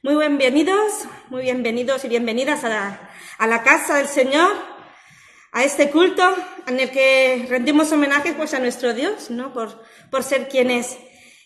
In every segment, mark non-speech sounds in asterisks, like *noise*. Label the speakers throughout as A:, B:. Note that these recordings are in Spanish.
A: Muy bienvenidos, muy bienvenidos y bienvenidas a la, casa del Señor, a este culto en el que rendimos homenaje pues a nuestro Dios, ¿no? Por, por ser quien es.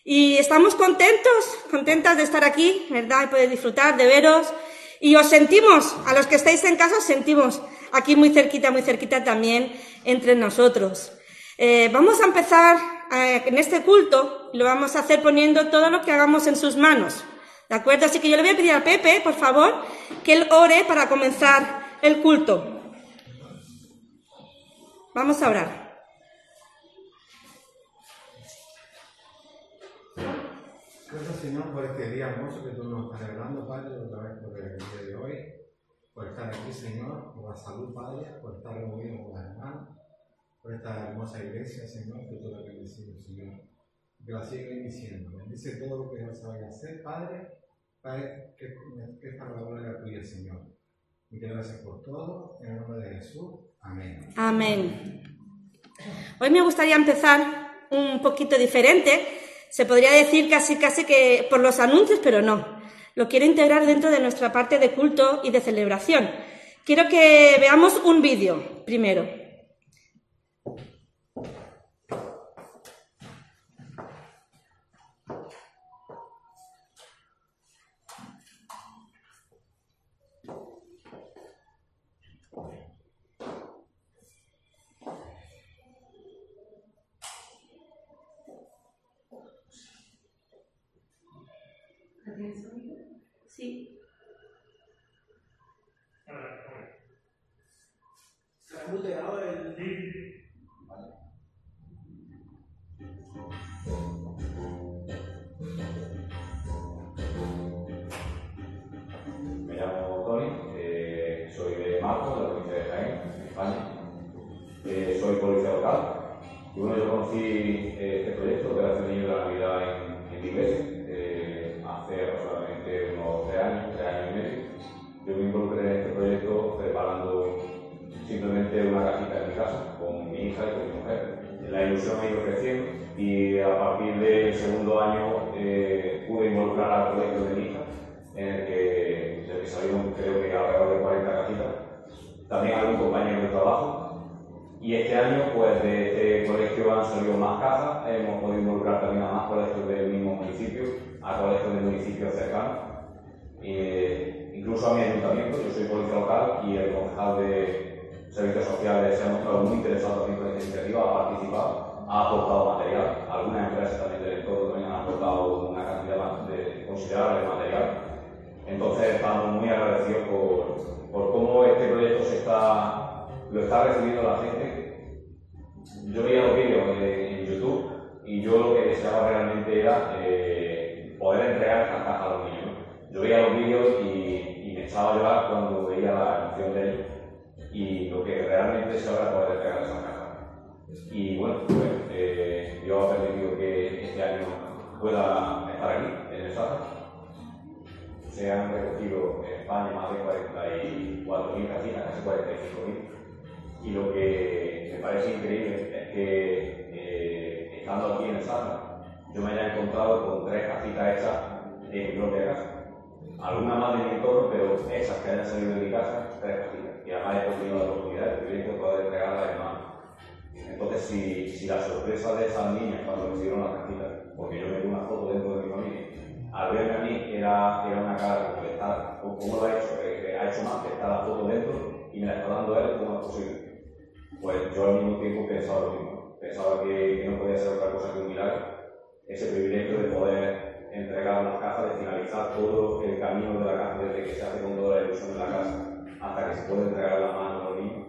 A: Y estamos contentos, contentas de estar aquí, ¿verdad? Y poder disfrutar, de veros. Y os sentimos, a los que estáis en casa, os sentimos aquí muy cerquita, muy cerquita también entre nosotros. Eh, vamos a empezar eh, en este culto, lo vamos a hacer poniendo todo lo que hagamos en sus manos. ¿De acuerdo? Así que yo le voy a pedir a Pepe, por favor, que él ore para comenzar el culto. Vamos a orar.
B: Gracias, Señor, por este día hermoso que tú nos estás regalando, Padre, otra vez por el día de hoy, por estar aquí, Señor, por la salud, Padre, por estar reunidos con las hermanas, por esta hermosa iglesia, Señor, que tú la bendecimos, Señor. Que la siga bendiciendo. Bendice todo lo que vaya a hacer, Padre, Padre, que, esta palabra tuya, Señor. Y gracias por todo, en el nombre de Jesús. Amén.
A: Amén. Hoy me gustaría empezar un poquito diferente se podría decir casi casi que por los anuncios, pero no. Lo quiero integrar dentro de nuestra parte de culto y de celebración. Quiero que veamos un vídeo primero. Sí.
C: ¿Se ha muteado el
D: hija y con mi mujer. La ilusión ha ido creciendo y a partir del segundo año eh, pude involucrar al proyecto de mi hija, en el que, que salieron creo que alrededor de 40 casitas. También algún compañero de trabajo. Y este año, pues de este colegio han salido más casas, hemos podido involucrar también a más colegios del mismo municipio, a colegios de municipios cercanos, e incluso a mi ayuntamiento, yo soy policía local y el concejal de servicios sociales se ha mostrado muy interesado también con esta iniciativa, ha participado, ha aportado material, algunas empresas también del entorno también han aportado una cantidad de considerable de material. Entonces estamos muy agradecidos por, por cómo este proyecto se está, lo está recibiendo la gente. Yo veía los vídeos en, en YouTube y yo lo que deseaba realmente era eh, poder entregar estas cajas a los niños. Yo veía los vídeos y, y me echaba a llorar cuando veía la emoción de ellos y lo que realmente se ahora poder entregar esas cajas. Y bueno, pues eh, yo he permitido que este año pueda estar aquí, en el Sahara. Se han recogido en España más de 44.000 casitas, casi 45.000. Y lo que me parece increíble es que eh, estando aquí en el Sahara, yo me haya encontrado con tres casitas hechas en mi propia casa. Algunas más de mi entorno, pero esas que hayan salido de mi casa, tres casitas. Y además he tenido la oportunidad de privilegio de poder entregarlas en mano. Entonces, si, si la sorpresa de esas niñas cuando recibieron las cajitas, porque yo me di una foto dentro de mi familia, al verme a mí era, era una cara como que ¿cómo lo ha hecho? Eh, eh, ha hecho más, que está la foto dentro y me la está dando él, ¿cómo es posible? Pues yo al mismo tiempo pensaba lo mismo, pensaba que, que no podía ser otra cosa que un milagro, ese privilegio de poder entregar las cajas, de finalizar todo el camino de la casa desde que se hace con toda la ilusión de la casa hasta que se puede entregar la mano a niños,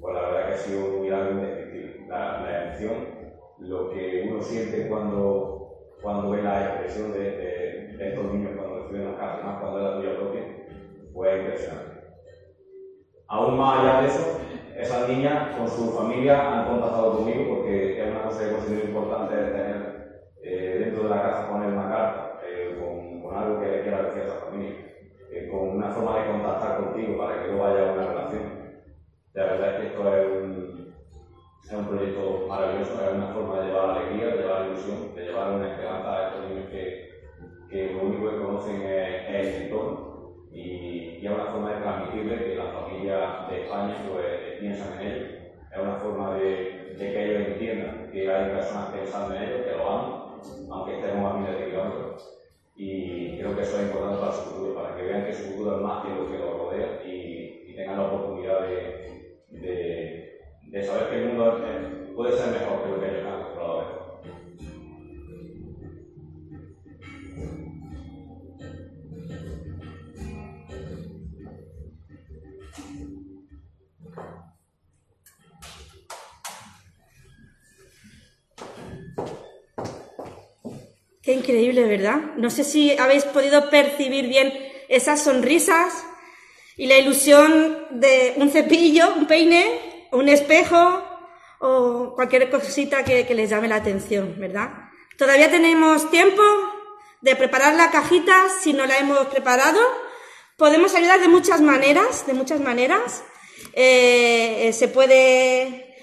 D: pues la verdad que ha sido un milagro indescriptible. La, la emoción, lo que uno siente cuando, cuando ve la expresión de, de, de estos niños cuando reciben las cajas, más cuando es la tuya propia, pues impresionante. Aún más allá de eso, esas niñas con su familia han contactado conmigo porque es una cosa que considero importante de tener eh, dentro de la casa poner una carta eh, con, con, algo que le quiera decir a esa familia, eh, con una forma de contactar contigo para que luego haya una relación. La verdad es que esto es un, es un proyecto maravilloso, es una forma de llevar alegría, de llevar ilusión, de llevar una esperanza a estos niños que, que lo único que conocen es, el entorno y, y, es una forma de transmitirle que la familia de España pues, piensan en ellos. Es una forma de, de, que ellos entiendan que hay personas pensando en ellos, que lo aman, aunque estemos a miles de kilómetros. Y creo que eso es importante para su futuro, para que vean que su futuro es más que lo que los rodea y, y tengan la oportunidad de, de, de, saber que el mundo puede ser mejor que lo que ellos han acostumbrado.
A: Qué increíble, ¿verdad? No sé si habéis podido percibir bien esas sonrisas y la ilusión de un cepillo, un peine, un espejo o cualquier cosita que, les llame la atención, ¿verdad? Todavía tenemos tiempo de preparar la cajita si no la hemos preparado. Podemos ayudar de muchas maneras, de muchas maneras. Eh, se puede,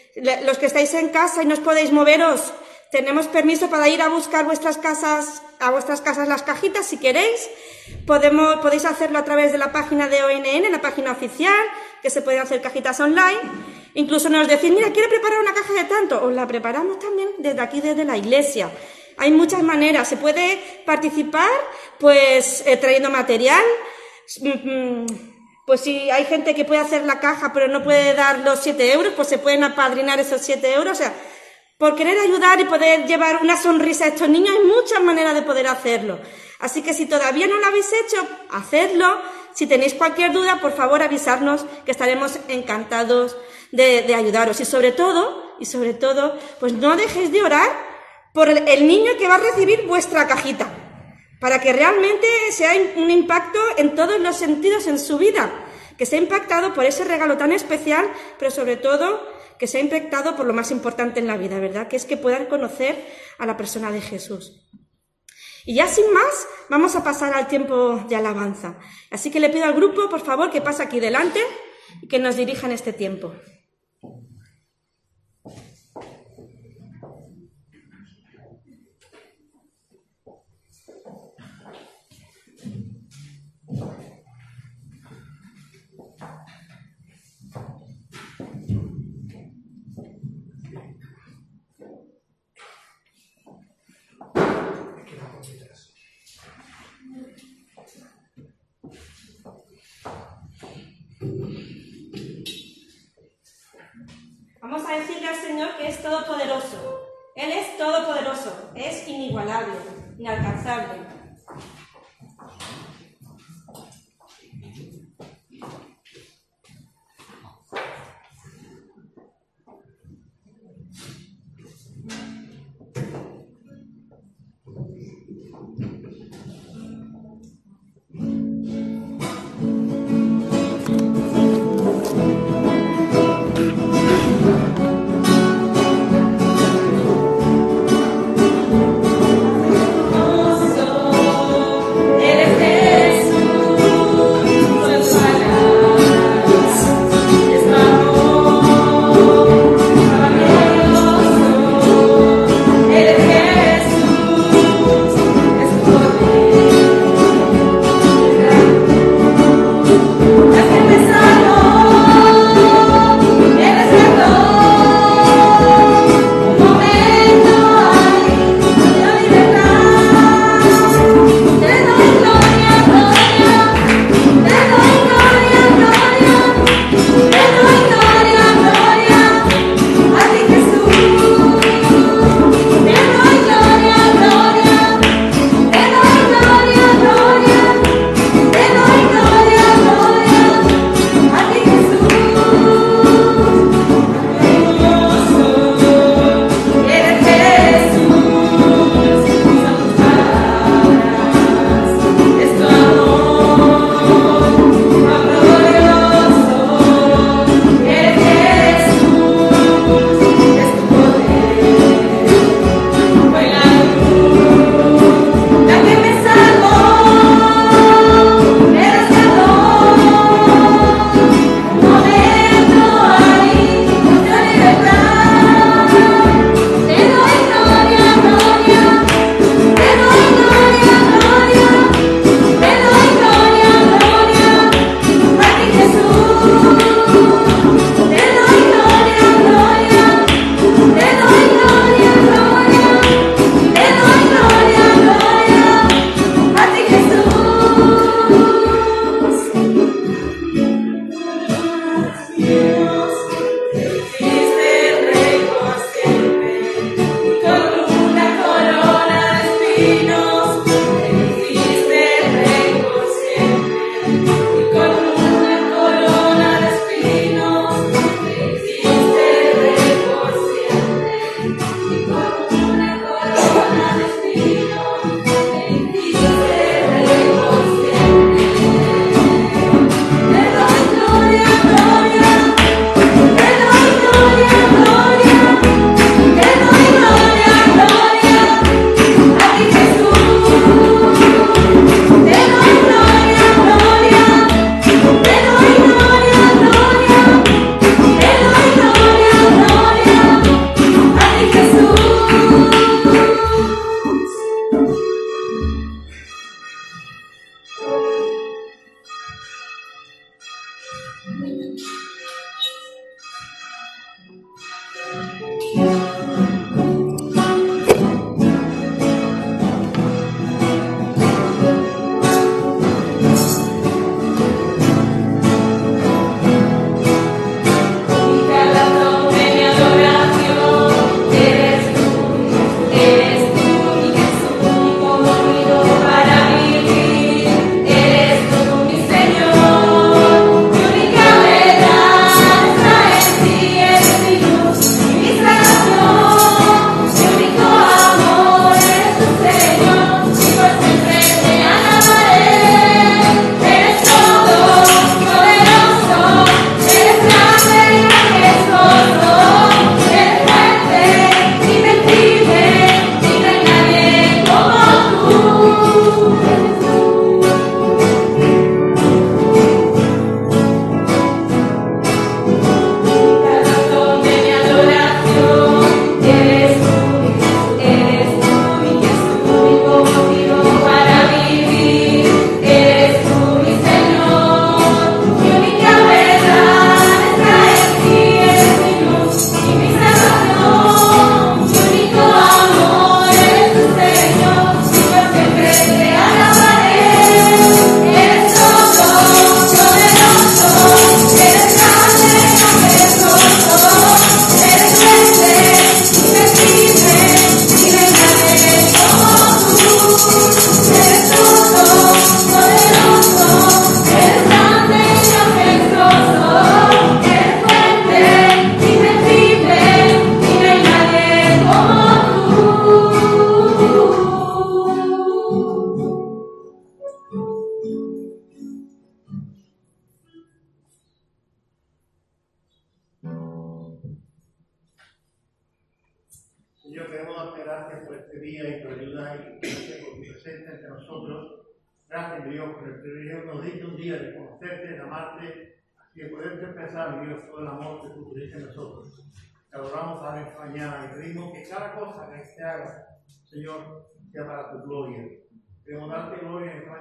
A: los que estáis en casa y no os podéis moveros, tenemos permiso para ir a buscar vuestras casas, a vuestras casas las cajitas si queréis. Podemos, podéis hacerlo a través de la página de ONN, la página oficial, que se pueden hacer cajitas online. Incluso nos decís, mira, quiero preparar una caja de tanto, os la preparamos también desde aquí, desde la iglesia. Hay muchas maneras. Se puede participar, pues, eh, trayendo material. Mm, mm, pues si hay gente que puede hacer la caja pero no puede dar los siete euros, pues se pueden apadrinar esos siete euros. O sea, por querer ayudar y poder llevar una sonrisa a estos niños, hay muchas maneras de poder hacerlo. Así que si todavía no lo habéis hecho, hacedlo. Si tenéis cualquier duda, por favor avisarnos que estaremos encantados de, ayudaros. Y sobre todo, y sobre todo, pues no dejéis de orar por el, niño que va a recibir vuestra cajita, para que realmente sea un impacto en todos los sentidos en su vida, que sea impactado por ese regalo tan especial, pero sobre todo que se ha impactado por lo más importante en la vida, ¿verdad? Que es que puedan conocer a la persona de Jesús. Y ya sin más, vamos a pasar al tiempo de alabanza. Así que le pido al grupo, por favor, que pase aquí delante y que nos dirijan este tiempo. Vamos a decirle al Señor que es todopoderoso. Él es todopoderoso, es inigualable, inalcanzable.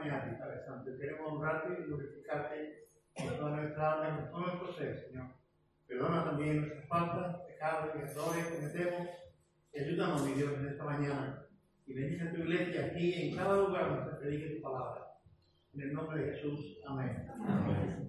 C: Mañana, Padre Santo. Queremos honrarte y glorificarte con toda nuestra alma, con todo nuestro ser, Señor. Perdona también nuestras faltas, pecados y errores que cometemos. Ayúdanos, mi Dios, en esta mañana. Y bendice tu iglesia aquí en cada lugar donde se predique tu palabra. En el nombre de Jesús. Amén. Amén.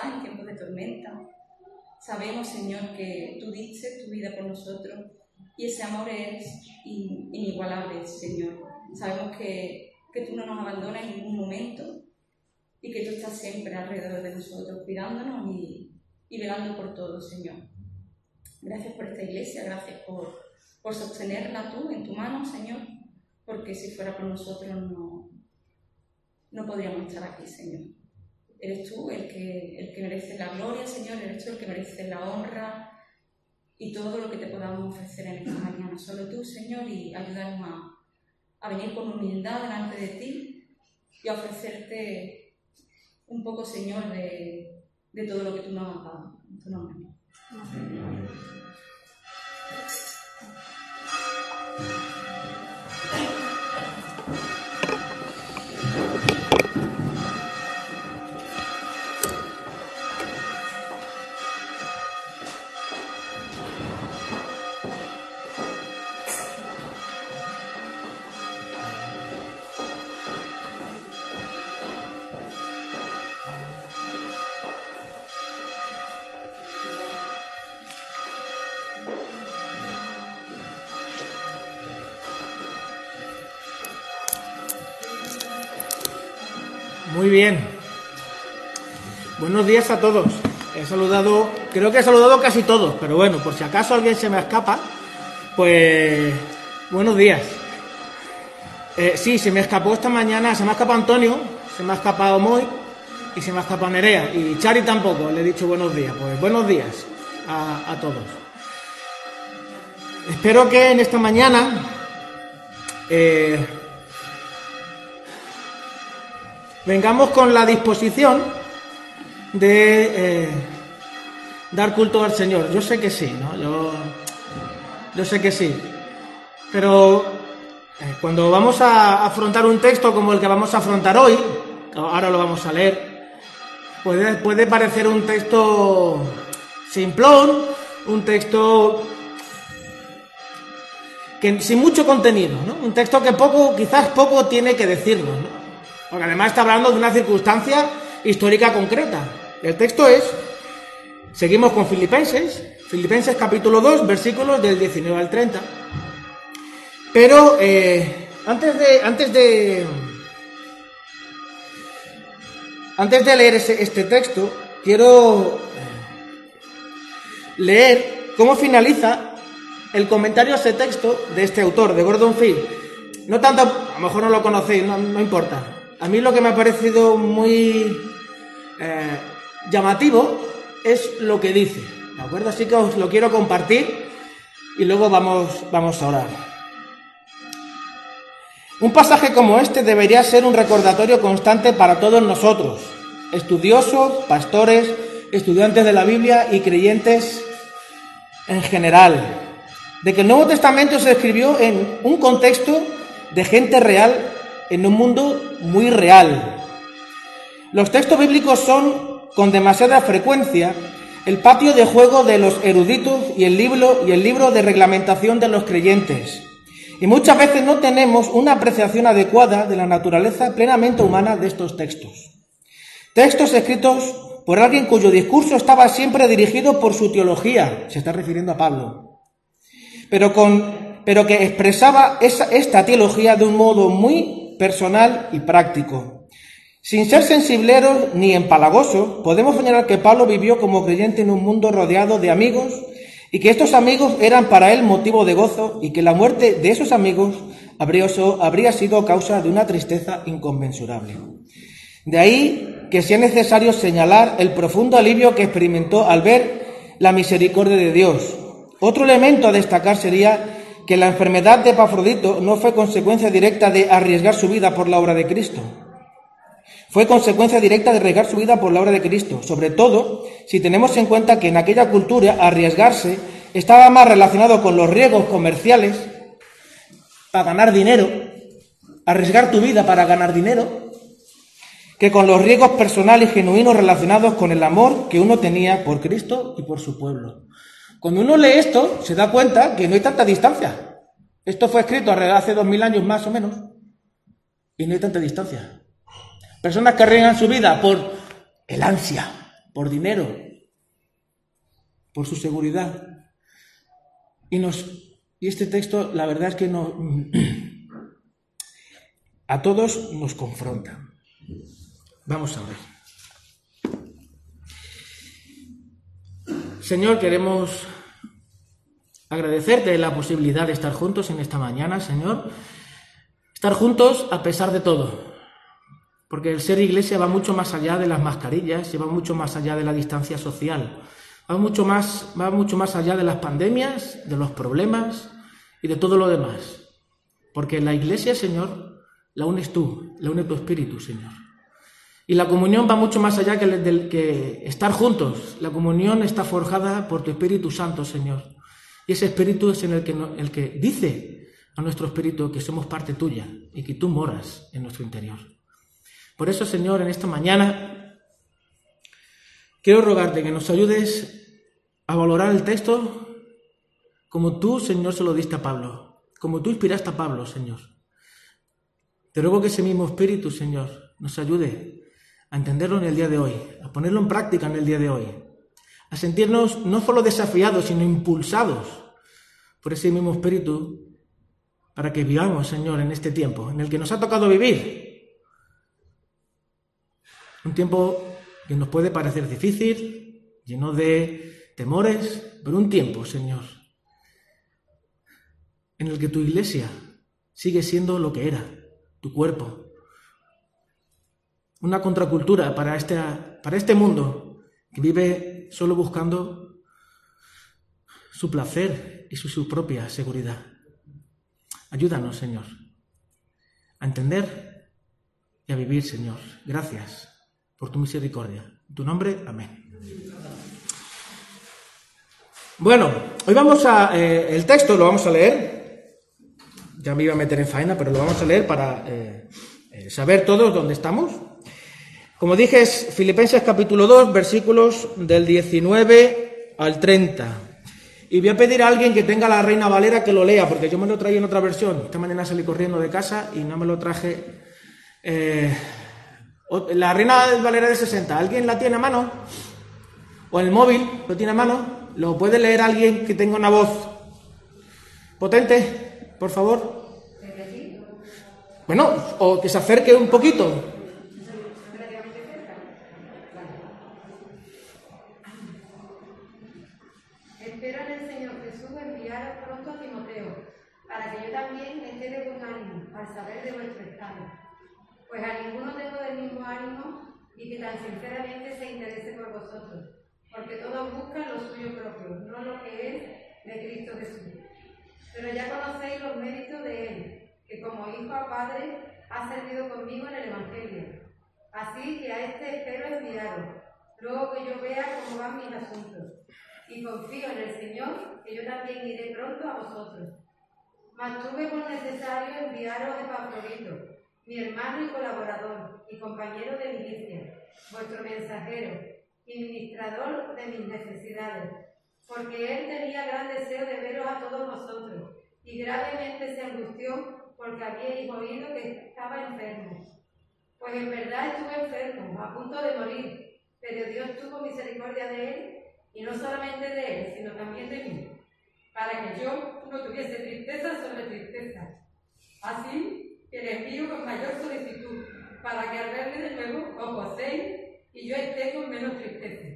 E: En tiempos de tormenta. Sabemos, Señor, que tú diste tu vida por nosotros y ese amor es inigualable, Señor. Sabemos que, que tú no nos abandonas en ningún momento y que tú estás siempre alrededor de nosotros, cuidándonos y, y velando por todo, Señor. Gracias por esta iglesia, gracias por, por sostenerla tú en tu mano, Señor, porque si fuera por nosotros no, no podríamos estar aquí, Señor. Eres tú el que, el que merece la gloria, Señor, eres tú el que merece la honra y todo lo que te podamos ofrecer en esta mañana. Solo tú, Señor, y ayudarnos a, a venir con humildad delante de ti y a ofrecerte un poco, Señor, de, de todo lo que tú nos has dado. Amén.
F: Buenos días a todos. He saludado, creo que he saludado casi todos, pero bueno, por si acaso alguien se me escapa, pues buenos días. Eh, sí, se me escapó esta mañana, se me ha escapado Antonio, se me ha escapado Moy y se me ha escapado Nerea. Y Chari tampoco, le he dicho buenos días. Pues buenos días a, todos. Espero que en esta mañana eh, vengamos con la disposición de eh, dar culto al Señor. Yo sé que sí, ¿no? Yo, yo sé que sí. Pero eh, cuando vamos a afrontar un texto como el que vamos a afrontar hoy, ahora lo vamos a leer, puede, puede parecer un texto simplón, un texto que sin mucho contenido, ¿no? Un texto que poco, quizás poco tiene que decirnos, ¿no? Porque además está hablando de una circunstancia histórica concreta. El texto es, seguimos con Filipenses, Filipenses capítulo 2, versículos del 19 al 30. Pero eh, antes de, antes de, antes de leer ese, este texto, quiero leer cómo finaliza el comentario a ese texto de este autor, de Gordon Field. No tanto, a lo mejor no lo conocéis, no, no importa. A mí lo que me ha parecido muy eh, llamativo es lo que dice, ¿de acuerdo? Así que os lo quiero compartir y luego vamos, vamos a orar. Un pasaje como este debería ser un recordatorio constante para todos nosotros, estudiosos, pastores, estudiantes de la Biblia y creyentes en general, de que el Nuevo Testamento se escribió en un contexto de gente real en un mundo muy real. Los textos bíblicos son, con demasiada frecuencia, el patio de juego de los eruditos y el libro, y el libro de reglamentación de los creyentes. Y muchas veces no tenemos una apreciación adecuada de la naturaleza plenamente humana de estos textos. Textos escritos por alguien cuyo discurso estaba siempre dirigido por su teología, se está refiriendo a Pablo, pero, que expresaba esa, esta teología de un modo muy personal y práctico. Sin ser sensibleros ni empalagosos, podemos señalar que Pablo vivió como creyente en un mundo rodeado de amigos y que estos amigos eran para él motivo de gozo y que la muerte de esos amigos habría, sido causa de una tristeza inconmensurable. De ahí que sea necesario señalar el profundo alivio que experimentó al ver la misericordia de Dios. Otro elemento a destacar sería que la enfermedad de Epafrodito no fue consecuencia directa de arriesgar su vida por la obra de Cristo. Fue consecuencia directa de arriesgar su vida por la obra de Cristo, sobre todo si tenemos en cuenta que en aquella cultura arriesgarse estaba más relacionado con los riesgos comerciales para ganar dinero, arriesgar tu vida para ganar dinero, que con los riesgos personales genuinos relacionados con el amor que uno tenía por Cristo y por su pueblo. Cuando uno lee esto, se da cuenta que no hay tanta distancia. Esto fue escrito hace dos mil años más o menos y no hay tanta distancia. Personas que arriesgan su vida por el ansia, por dinero, por su seguridad. Y, nos, y este texto, la verdad es que no, *clears throat* a todos nos confronta. Vamos a ver. Señor, queremos agradecerte la posibilidad de estar juntos en esta mañana, Señor. Estar juntos a pesar de todo. Porque el ser iglesia va mucho más allá de las mascarillas, y va mucho más allá de la distancia social, va mucho más, va mucho más allá de las pandemias, de los problemas y de todo lo demás. Porque la iglesia, Señor, la unes tú, la une tu espíritu, Señor. Y la comunión va mucho más allá que, estar juntos. La comunión está forjada por tu Espíritu Santo, Señor. Y ese espíritu es en el que dice a nuestro espíritu que somos parte tuya y que tú moras en nuestro interior. Por eso, Señor, en esta mañana quiero rogarte que nos ayudes a valorar el texto como tú, Señor, se lo diste a Pablo, como tú inspiraste a Pablo, Señor. Te ruego que ese mismo espíritu, Señor, nos ayude a entenderlo en el día de hoy, a ponerlo en práctica en el día de hoy, a sentirnos no solo desafiados, sino impulsados por ese mismo espíritu para que vivamos, Señor, en este tiempo en el que nos ha tocado vivir. Un tiempo que nos puede parecer difícil, lleno de temores, pero un tiempo, Señor, en el que tu iglesia sigue siendo lo que era, tu cuerpo. Una contracultura para este, para este mundo que vive solo buscando su placer y su, propia seguridad. Ayúdanos, Señor, a entender y a vivir, Señor. Gracias por tu misericordia. En tu nombre, amén. Bueno, hoy vamos a... Eh, el texto lo vamos a leer. Ya me iba a meter en faena, pero lo vamos a leer para eh, eh, saber todos dónde estamos. Como dije, es Filipenses capítulo 2, versículos del 19 al 30. Y voy a pedir a alguien que tenga la Reina Valera que lo lea, porque yo me lo traí en otra versión. Esta mañana salí corriendo de casa y no me lo traje. La Reina Valera de 60, ¿alguien la tiene a mano? ¿O en el móvil lo tiene a mano? ¿Lo puede leer alguien que tenga una voz potente, por favor? Bueno, o que se acerque un poquito.
G: saber de vuestro estado, pues a ninguno tengo del mismo ánimo y que tan sinceramente se interese por vosotros, porque todos buscan lo suyo propio, no lo que es de Cristo Jesús. Pero ya conocéis los méritos de Él, que como hijo a padre ha servido conmigo en el Evangelio. Así que a este espero enviaros, luego que yo vea cómo van mis asuntos. Y confío en el Señor, que yo también iré pronto a vosotros Mantuve por necesario enviaros a Epafrodito, mi hermano y colaborador, y compañero de milicia, vuestro mensajero y ministrador de mis necesidades, porque él tenía gran deseo de veros a todos vosotros, y gravemente se angustió porque habíais oído que estaba enfermo. Pues en verdad estuve enfermo, a punto de morir, pero Dios tuvo misericordia de él, y no solamente de él, sino también de mí para que yo no tuviese tristeza sobre tristeza. Así que le envío con mayor solicitud, para que al verle de nuevo os gocéis y yo esté con menos tristeza.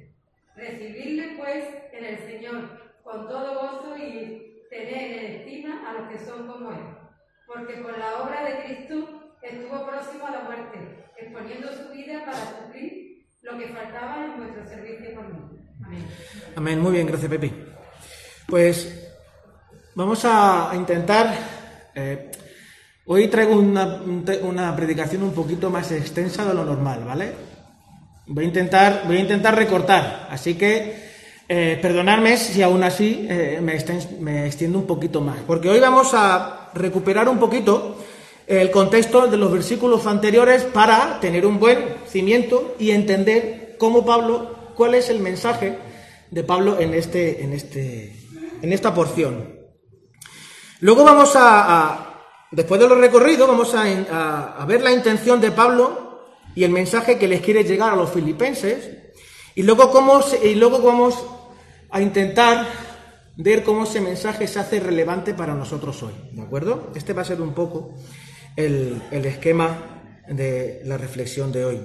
G: Recibirle pues en el Señor con todo gozo y tener en estima a los que son como Él. Porque por la obra de Cristo estuvo próximo a la muerte, exponiendo su vida para suplir lo que faltaba en nuestro servicio conmigo. Amén.
F: Amén. Muy bien, gracias, Pepe. Pues Vamos a, intentar... Eh, hoy traigo una, predicación un poquito más extensa de lo normal, ¿vale? Voy a intentar, voy a intentar recortar, así que eh, perdonadme si aún así eh, me, me extiendo un poquito más, porque hoy vamos a recuperar un poquito el contexto de los versículos anteriores para tener un buen cimiento y entender cómo Pablo, cuál es el mensaje de Pablo en, este, en, este, en esta porción. Luego vamos a, después de los recorridos, vamos a, ver la intención de Pablo y el mensaje que les quiere llegar a los filipenses. Y luego, cómo y luego vamos a intentar ver cómo ese mensaje se hace relevante para nosotros hoy. ¿De acuerdo? Este va a ser un poco el, el esquema de la reflexión de hoy.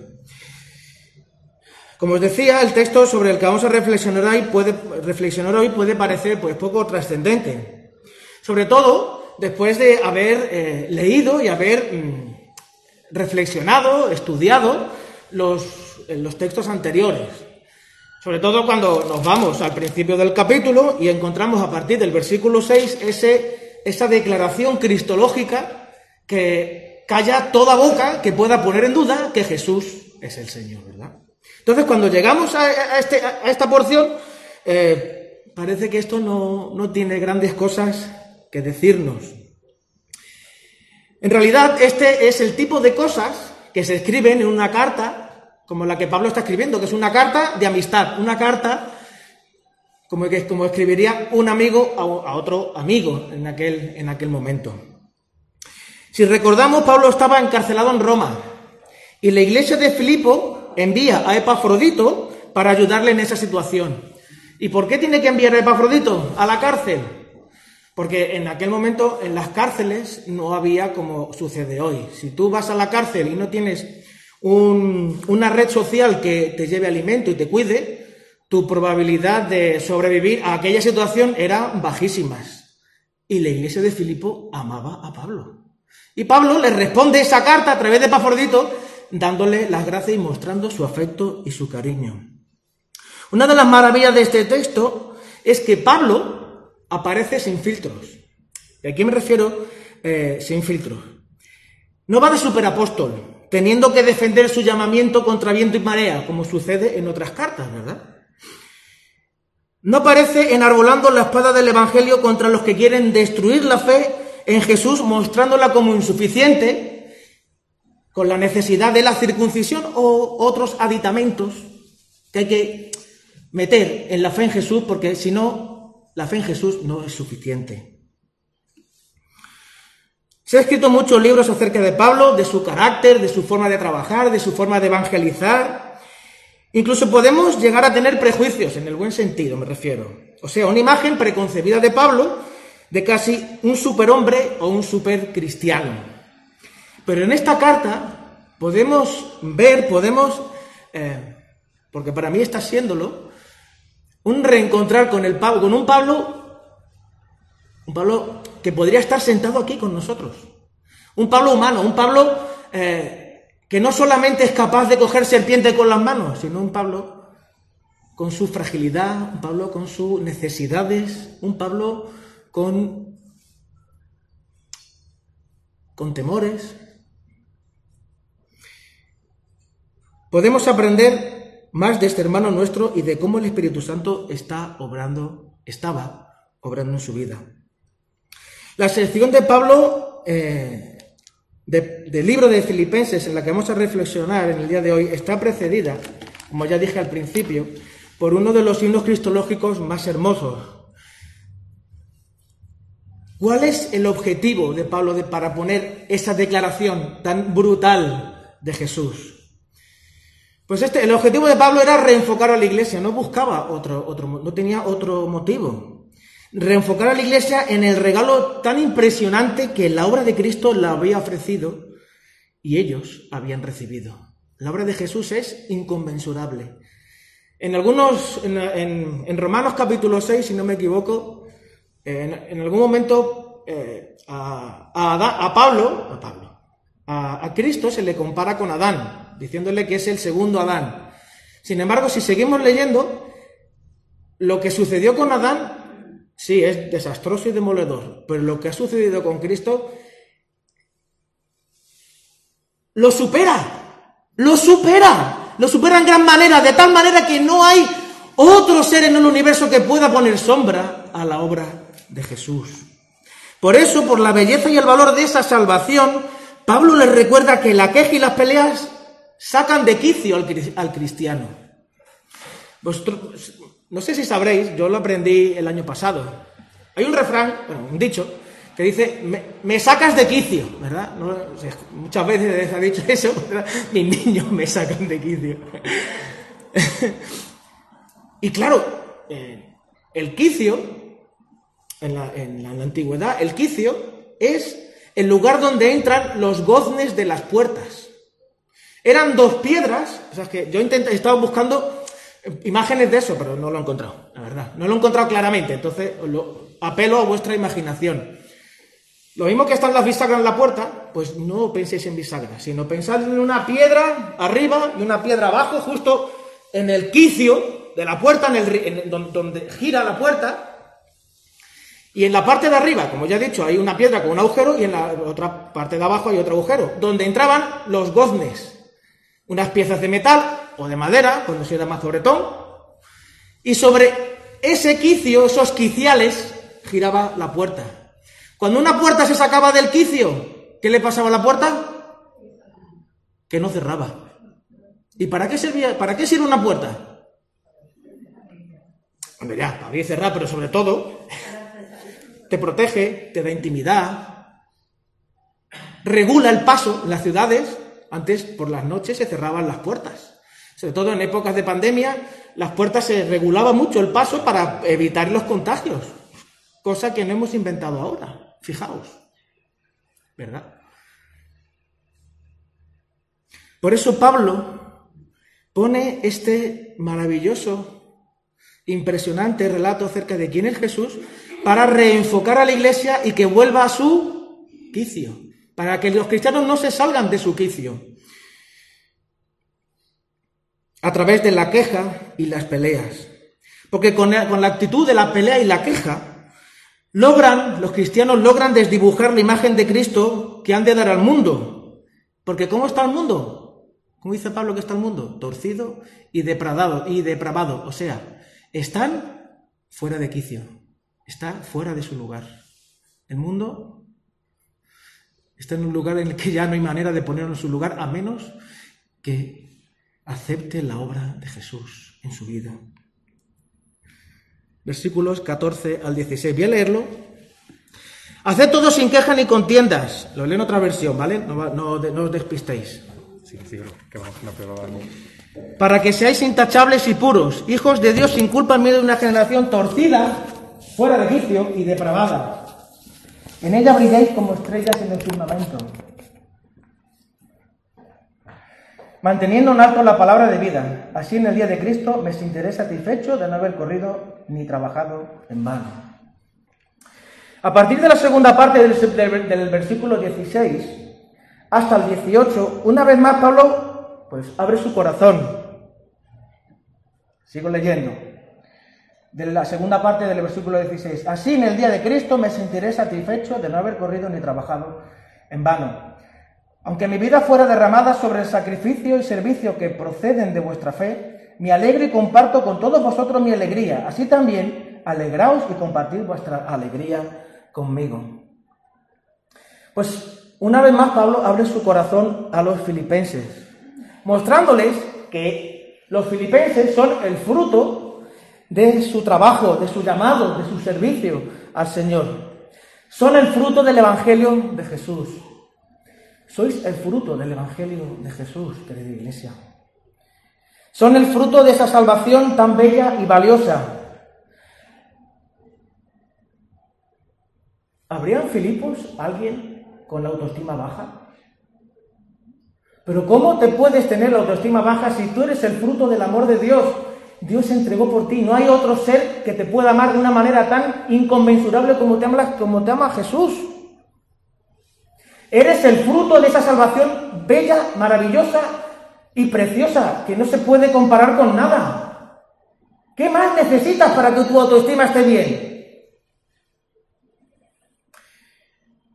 F: Como os decía, el texto sobre el que vamos a reflexionar hoy puede, reflexionar hoy puede parecer pues, poco trascendente. Sobre todo después de haber eh, leído y haber mm, reflexionado, estudiado los, los textos anteriores. Sobre todo cuando nos vamos al principio del capítulo y encontramos a partir del versículo 6 ese, esa declaración cristológica que calla toda boca que pueda poner en duda que Jesús es el Señor, ¿verdad? Entonces, cuando llegamos a, este, esta porción, eh, parece que esto no, no tiene grandes cosas que decirnos. En realidad, este es el tipo de cosas que se escriben en una carta, como la que Pablo está escribiendo, que es una carta de amistad, una carta como, que, como escribiría un amigo a, otro amigo en aquel, en aquel momento. Si recordamos, Pablo estaba encarcelado en Roma y la iglesia de Filipo envía a Epafrodito para ayudarle en esa situación. ¿Y por qué tiene que enviar a Epafrodito a la cárcel? Porque en aquel momento en las cárceles no había como sucede hoy. Si tú vas a la cárcel y no tienes una red social que te lleve alimento y te cuide, tu probabilidad de sobrevivir a aquella situación era bajísimas. Y la iglesia de Filipo amaba a Pablo. Y Pablo le responde esa carta a través de Epafrodito dándole las gracias y mostrando su afecto y su cariño. Una de las maravillas de este texto es que Pablo aparece sin filtros. ¿Y a qué me refiero eh, sin filtros? No va de superapóstol, teniendo que defender su llamamiento contra viento y marea, como sucede en otras cartas, ¿verdad? No aparece enarbolando la espada del Evangelio contra los que quieren destruir la fe en Jesús, mostrándola como insuficiente con la necesidad de la circuncisión o otros aditamentos que hay que meter en la fe en Jesús, porque si no, la fe en Jesús no es suficiente. Se han escrito muchos libros acerca de Pablo, de su carácter, de su forma de trabajar, de su forma de evangelizar. Incluso podemos llegar a tener prejuicios, en el buen sentido me refiero. O sea, una imagen preconcebida de Pablo de casi un superhombre o un supercristiano. Pero en esta carta podemos ver, podemos, eh, porque para mí está siéndolo, un reencontrar con el Pablo, con un Pablo, un Pablo que podría estar sentado aquí con nosotros. Un Pablo humano, un Pablo eh, que no solamente es capaz de coger serpiente con las manos, sino un Pablo con su fragilidad, un Pablo con sus necesidades, un Pablo con, con temores, Podemos aprender más de este hermano nuestro y de cómo el Espíritu Santo está obrando, estaba obrando en su vida. La sección de Pablo eh, del libro de Filipenses en la que vamos a reflexionar en el día de hoy está precedida, como ya dije al principio, por uno de los himnos cristológicos más hermosos. ¿Cuál es el objetivo de Pablo de, para poner esa declaración tan brutal de Jesús? Pues este, el objetivo de Pablo era reenfocar a la iglesia, no buscaba otro, otro, no tenía otro motivo. Reenfocar a la iglesia en el regalo tan impresionante que la obra de Cristo la había ofrecido y ellos habían recibido. La obra de Jesús es inconmensurable. En algunos, en, Romanos capítulo 6, si no me equivoco, en, algún momento eh, a, a, Pablo, a Pablo, a Cristo se le compara con Adán diciéndole que es el segundo Adán. Sin embargo, si seguimos leyendo, lo que sucedió con Adán, sí, es desastroso y demoledor, pero lo que ha sucedido con Cristo lo supera, lo supera, lo supera en gran manera, de tal manera que no hay otro ser en el universo que pueda poner sombra a la obra de Jesús. Por eso, por la belleza y el valor de esa salvación, Pablo les recuerda que la queja y las peleas sacan de quicio al, cristiano. no sé si sabréis, yo lo aprendí el año pasado. Hay un refrán, un dicho, que dice, me, sacas de quicio, ¿verdad? muchas veces se ha dicho eso. *laughs* Mis niños me sacan de quicio. *laughs* y claro, eh, el quicio, en la, en la antigüedad, el quicio es el lugar donde entran los goznes de las puertas. Eran dos piedras, o sea, que yo he estado buscando imágenes de eso, pero no lo he encontrado, la verdad. No lo he encontrado claramente, entonces lo, apelo a vuestra imaginación. Lo mismo que están las bisagras en la puerta, pues no penséis en bisagras, sino pensad en una piedra arriba y una piedra abajo, justo en el quicio de la puerta, en el, donde gira la puerta, y en la parte de arriba, como ya he dicho, hay una piedra con un agujero y en la otra parte de abajo hay otro agujero, donde entraban los goznes, unas piezas de metal o de madera, cuando se llama sobretón, y sobre ese quicio, esos quiciales, giraba la puerta. Cuando una puerta se sacaba del quicio, ¿qué le pasaba a la puerta? Que no cerraba. ¿Y para qué servía, para qué sirve una puerta? Hombre, ya, para bien cerrar, pero sobre todo te protege, te da intimidad, regula el paso en las ciudades. Antes, por las noches, se cerraban las puertas. Sobre todo en épocas de pandemia, las puertas se regulaba mucho el paso para evitar los contagios. Cosa que no hemos inventado ahora. Fijaos. ¿Verdad? Por eso Pablo pone este maravilloso, impresionante relato acerca de quién es Jesús para reenfocar a la iglesia y que vuelva a su quicio, para que los cristianos no se salgan de su quicio, a través de la queja y las peleas. Porque con la, actitud de la pelea y la queja, logran, los cristianos logran desdibujar la imagen de Cristo que han de dar al mundo. Porque ¿cómo está el mundo? ¿Cómo dice Pablo que está el mundo? Torcido y depravado, y depravado. O sea, están fuera de quicio está fuera de su lugar. El mundo está en un lugar en el que ya no hay manera de ponerlo en su lugar a menos que acepte la obra de Jesús en su vida. Versículos 14 al 16. Voy a leerlo. Haced todo sin queja ni contiendas. Lo leo en otra versión, ¿vale? No, os despistéis. Para que seáis intachables y puros, hijos de Dios sin culpa en medio de una generación torcida fuera de quicio y depravada. En ella brilláis como estrellas en el firmamento, manteniendo en alto la palabra de vida. Así en el día de Cristo me sentiré satisfecho de no haber corrido ni trabajado en vano. A partir de la segunda parte del, del versículo 16 hasta el 18, una vez más Pablo pues abre su corazón. Sigo leyendo de la segunda parte del versículo 16. Así en el día de Cristo me sentiré satisfecho de no haber corrido ni trabajado en vano. Aunque mi vida fuera derramada sobre el sacrificio y servicio que proceden de vuestra fe, me alegro y comparto con todos vosotros mi alegría. Así también alegraos y compartid vuestra alegría conmigo. Pues una vez más Pablo abre su corazón a los filipenses, mostrándoles que los filipenses son el fruto de su trabajo, de su llamado, de su servicio al Señor. Son el fruto del Evangelio de Jesús. Sois el fruto del Evangelio de Jesús, querida iglesia. Son el fruto de esa salvación tan bella y valiosa. ¿Habría en Filipos alguien con la autoestima baja? Pero ¿cómo te puedes tener la autoestima baja si tú eres el fruto del amor de Dios? Dios se entregó por ti. No hay otro ser que te pueda amar de una manera tan inconmensurable como te ama, como te ama Jesús. Eres el fruto de esa salvación bella, maravillosa y preciosa, que no se puede comparar con nada. ¿Qué más necesitas para que tu autoestima esté bien?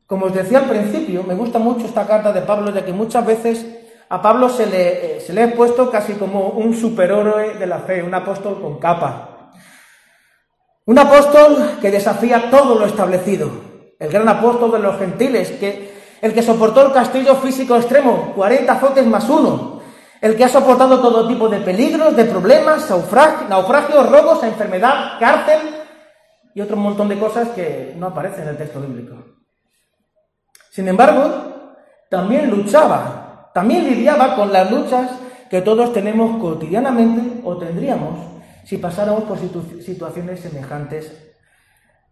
F: Como os decía al principio, me gusta mucho esta carta de Pablo, ya que muchas veces a Pablo se le, se le ha puesto casi como un superhéroe de la fe, un apóstol con capa. Un apóstol que desafía todo lo establecido. El gran apóstol de los gentiles, el que soportó el castillo físico extremo, 40 azotes más uno. El que ha soportado todo tipo de peligros, de problemas, naufragios, robos, enfermedad, cárcel y otro montón de cosas que no aparecen en el texto bíblico. Sin embargo, también luchaba, también lidiaba con las luchas que todos tenemos cotidianamente o tendríamos si pasáramos por situaciones semejantes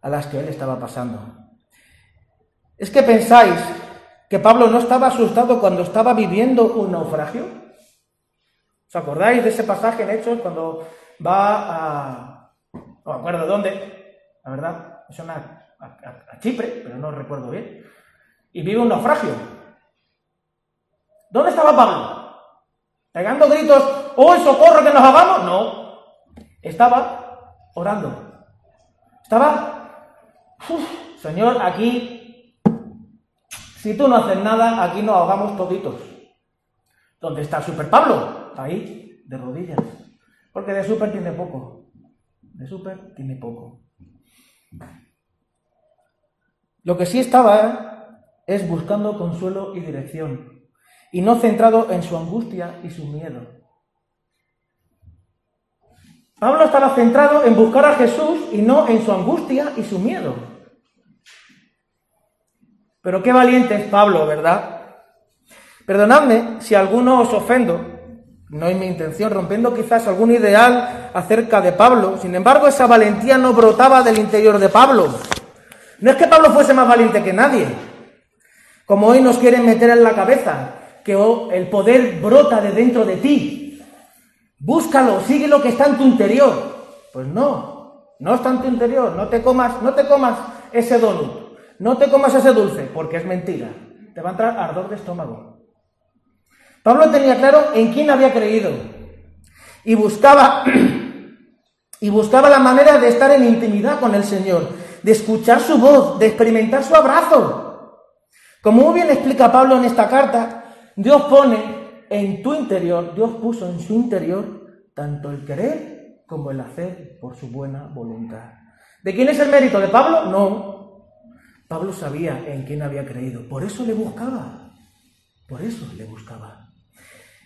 F: a las que él estaba pasando. ¿Es que pensáis que Pablo no estaba asustado cuando estaba viviendo un naufragio? ¿Os acordáis de ese pasaje en Hechos cuando va a... no me acuerdo dónde, la verdad, es una, a, Chipre, pero no recuerdo bien, y vive un naufragio. ¿Dónde estaba Pablo? ¿Pegando gritos, oh, socorro que nos hagamos? No. Estaba orando. Estaba, Señor, aquí, si tú no haces nada, aquí nos ahogamos toditos. ¿Dónde está Super Pablo? Ahí, de rodillas. Porque de super tiene poco. De super tiene poco. Lo que sí estaba es buscando consuelo y dirección, y no centrado en su angustia y su miedo. Pablo estaba centrado en buscar a Jesús y no en su angustia y su miedo. Pero qué valiente es Pablo, ¿verdad? Perdonadme si alguno os ofendo, no es mi intención, rompiendo quizás algún ideal acerca de Pablo. Sin embargo, esa valentía no brotaba del interior de Pablo. No es que Pablo fuese más valiente que nadie, como hoy nos quieren meter en la cabeza, que el poder brota de dentro de ti. Búscalo, sigue lo que está en tu interior. Pues no, no está en tu interior. No te comas, no te comas ese donut, no te comas ese dulce, porque es mentira. Te va a entrar ardor de estómago. Pablo tenía claro en quién había creído y buscaba *clears throat* y buscaba la manera de estar en intimidad con el Señor, de escuchar su voz, de experimentar su abrazo. Como muy bien explica Pablo en esta carta, Dios pone en tu interior, Dios puso en su interior tanto el querer como el hacer por su buena voluntad. ¿De quién es el mérito? ¿De Pablo? No. Pablo sabía en quién había creído, por eso le buscaba. Por eso le buscaba.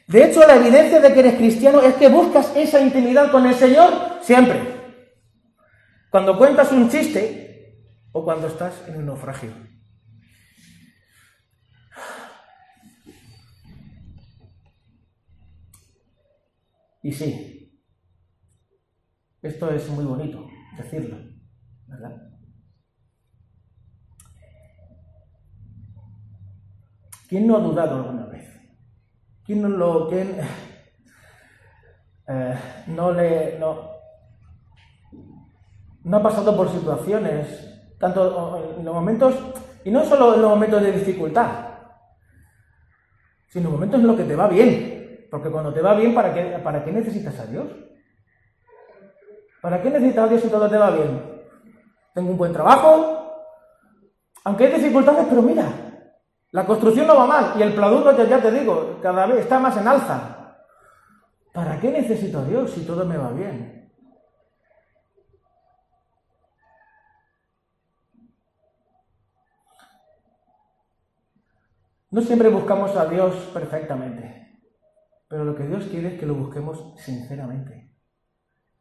F: De hecho, la evidencia de que eres cristiano es que buscas esa intimidad con el Señor siempre. Cuando cuentas un chiste o cuando estás en un naufragio. Y sí, esto es muy bonito decirlo, ¿verdad? ¿Quién no ha dudado alguna vez? ¿Quién no lo, quién, eh, no le, no, no ha pasado por situaciones, tanto en los momentos, y no solo en los momentos de dificultad, sino en los momentos en los que te va bien. Porque cuando te va bien, ¿para qué, ¿para qué necesitas a Dios? ¿Para qué necesitas a Dios si todo te va bien? Tengo un buen trabajo, aunque hay dificultades, pero mira, la construcción no va mal y el producto, ya te digo, cada vez está más en alza. ¿Para qué necesito a Dios si todo me va bien? No siempre buscamos a Dios perfectamente, pero lo que Dios quiere es que lo busquemos sinceramente.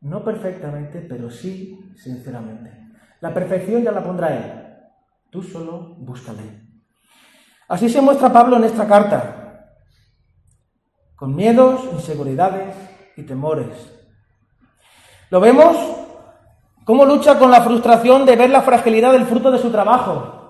F: No perfectamente, pero sí sinceramente. La perfección ya la pondrá Él. Tú solo búscale. Así se muestra Pablo en esta carta, con miedos, inseguridades y temores. Lo vemos cómo lucha con la frustración de ver la fragilidad del fruto de su trabajo.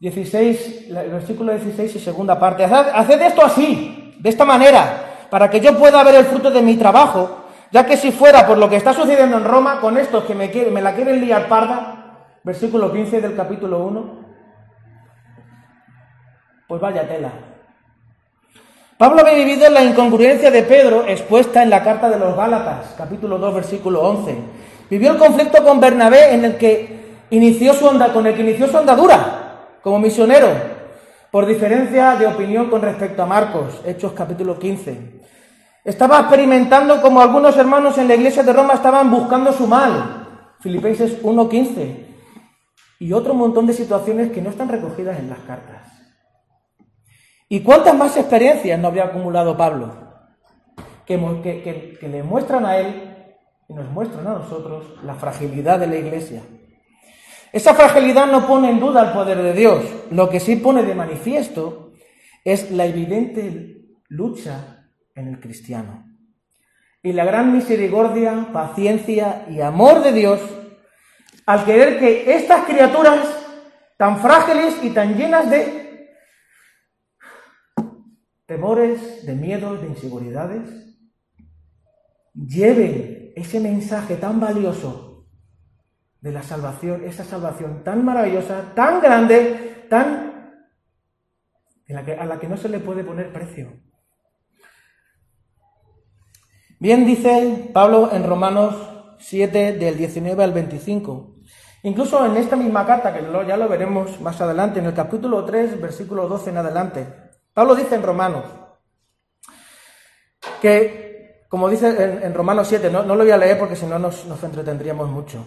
F: 16, el versículo 16 y segunda parte. Haced, esto así, de esta manera, para que yo pueda ver el fruto de mi trabajo, ya que si fuera por lo que está sucediendo en Roma, con estos que me, me la quieren liar parda, versículo 15 del capítulo 1, pues vaya tela. Pablo había vivido la incongruencia de Pedro expuesta en la carta de los Gálatas, capítulo 2, versículo 11. Vivió el conflicto con Bernabé en el que inició su onda, con el que inició su andadura como misionero, por diferencia de opinión con respecto a Marcos, Hechos capítulo 15. Estaba experimentando como algunos hermanos en la iglesia de Roma estaban buscando su mal, Filipenses 1.15, y otro montón de situaciones que no están recogidas en las cartas. ¿Y cuántas más experiencias no había acumulado Pablo? Que, le muestran a él y nos muestran a nosotros la fragilidad de la iglesia. Esa fragilidad no pone en duda el poder de Dios. Lo que sí pone de manifiesto es la evidente lucha en el cristiano. Y la gran misericordia, paciencia y amor de Dios al querer que estas criaturas tan frágiles y tan llenas de temores, de miedos, de inseguridades, lleven ese mensaje tan valioso de la salvación, esa salvación tan maravillosa, tan grande, tan a la que no se le puede poner precio. Bien dice Pablo en Romanos 7 del 19 al 25. Incluso en esta misma carta, que ya lo veremos más adelante, en el capítulo 3, versículo 12 en adelante, Pablo dice en Romanos que, como dice en, Romanos 7, no, lo voy a leer porque si no nos, nos entretendríamos mucho.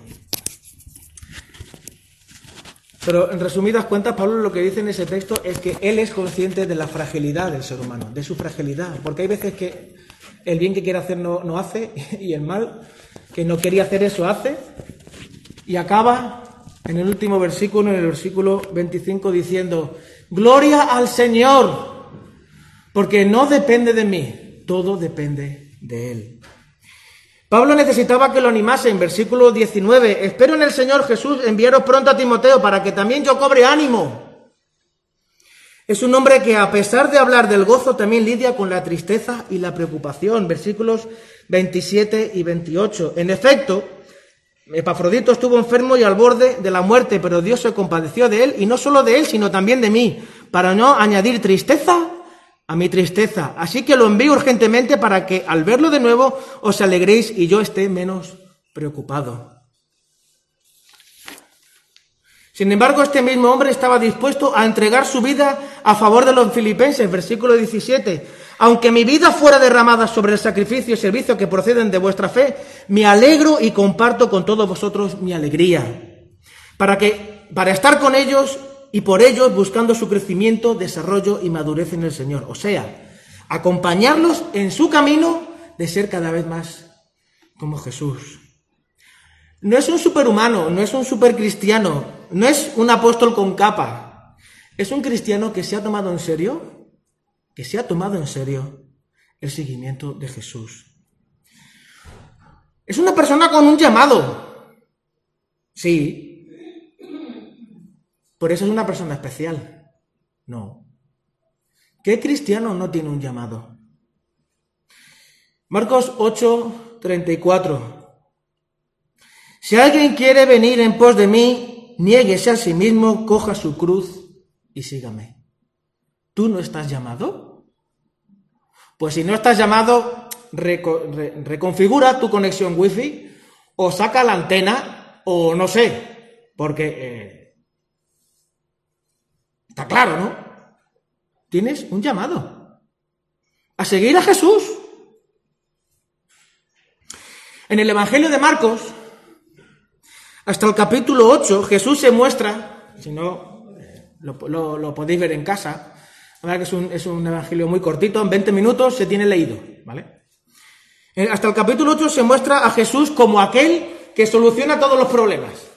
F: Pero en resumidas cuentas, Pablo lo que dice en ese texto es que él es consciente de la fragilidad del ser humano, de su fragilidad, porque hay veces que el bien que quiere hacer no, no hace *laughs* y el mal que no quería hacer eso hace, y acaba en el último versículo, en el versículo 25, diciendo, Gloria al Señor, porque no depende de mí, todo depende de Él. Pablo necesitaba que lo animase en versículo 19, espero en el Señor Jesús enviaros pronto a Timoteo para que también yo cobre ánimo. Es un hombre que a pesar de hablar del gozo también lidia con la tristeza y la preocupación. Versículos 27 y 28. En efecto, Epafrodito estuvo enfermo y al borde de la muerte, pero Dios se compadeció de él, y no solo de él, sino también de mí, para no añadir tristeza a mi tristeza. Así que lo envío urgentemente para que al verlo de nuevo os alegréis y yo esté menos preocupado. Sin embargo, este mismo hombre estaba dispuesto a entregar su vida a favor de los filipenses, versículo 17. Aunque mi vida fuera derramada sobre el sacrificio y servicio que proceden de vuestra fe, me alegro y comparto con todos vosotros mi alegría. Para que, para estar con ellos y por ellos buscando su crecimiento, desarrollo y madurez en el Señor. O sea, acompañarlos en su camino de ser cada vez más como Jesús. No es un superhumano, no es un supercristiano, no es un apóstol con capa. Es un cristiano que se ha tomado en serio que se ha tomado en serio el seguimiento de Jesús. Es una persona con un llamado. Sí. Por eso es una persona especial. No. ¿Qué cristiano no tiene un llamado? Marcos 8, 34. Si alguien quiere venir en pos de mí, niéguese a sí mismo, coja su cruz y sígame. ¿Tú no estás llamado? Pues si no estás llamado, reconfigura tu conexión wifi o saca la antena o no sé, porque eh, está claro, ¿no? Tienes un llamado a seguir a Jesús. En el Evangelio de Marcos, hasta el capítulo 8, Jesús se muestra, si no eh, lo podéis ver en casa, la verdad que es un, evangelio muy cortito, en 20 minutos se tiene leído, ¿vale? Eh, hasta el capítulo 8 se muestra a Jesús como aquel que soluciona todos los problemas.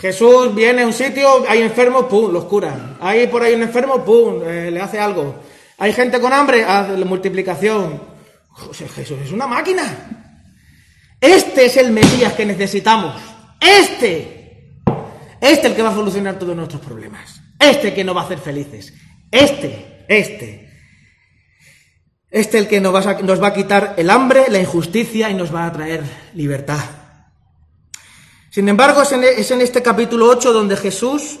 F: Jesús viene a un sitio, hay enfermos, pum, los cura. Hay por ahí un enfermo, pum, eh, le hace algo. Hay gente con hambre, hace la multiplicación. José Jesús es una máquina. Este es el Mesías que necesitamos. Este. Este es el que va a solucionar todos nuestros problemas. Este que nos va a hacer felices. Este, este. Este el que nos va, a, nos va a quitar el hambre, la injusticia y nos va a traer libertad. Sin embargo, es en, este capítulo 8 donde Jesús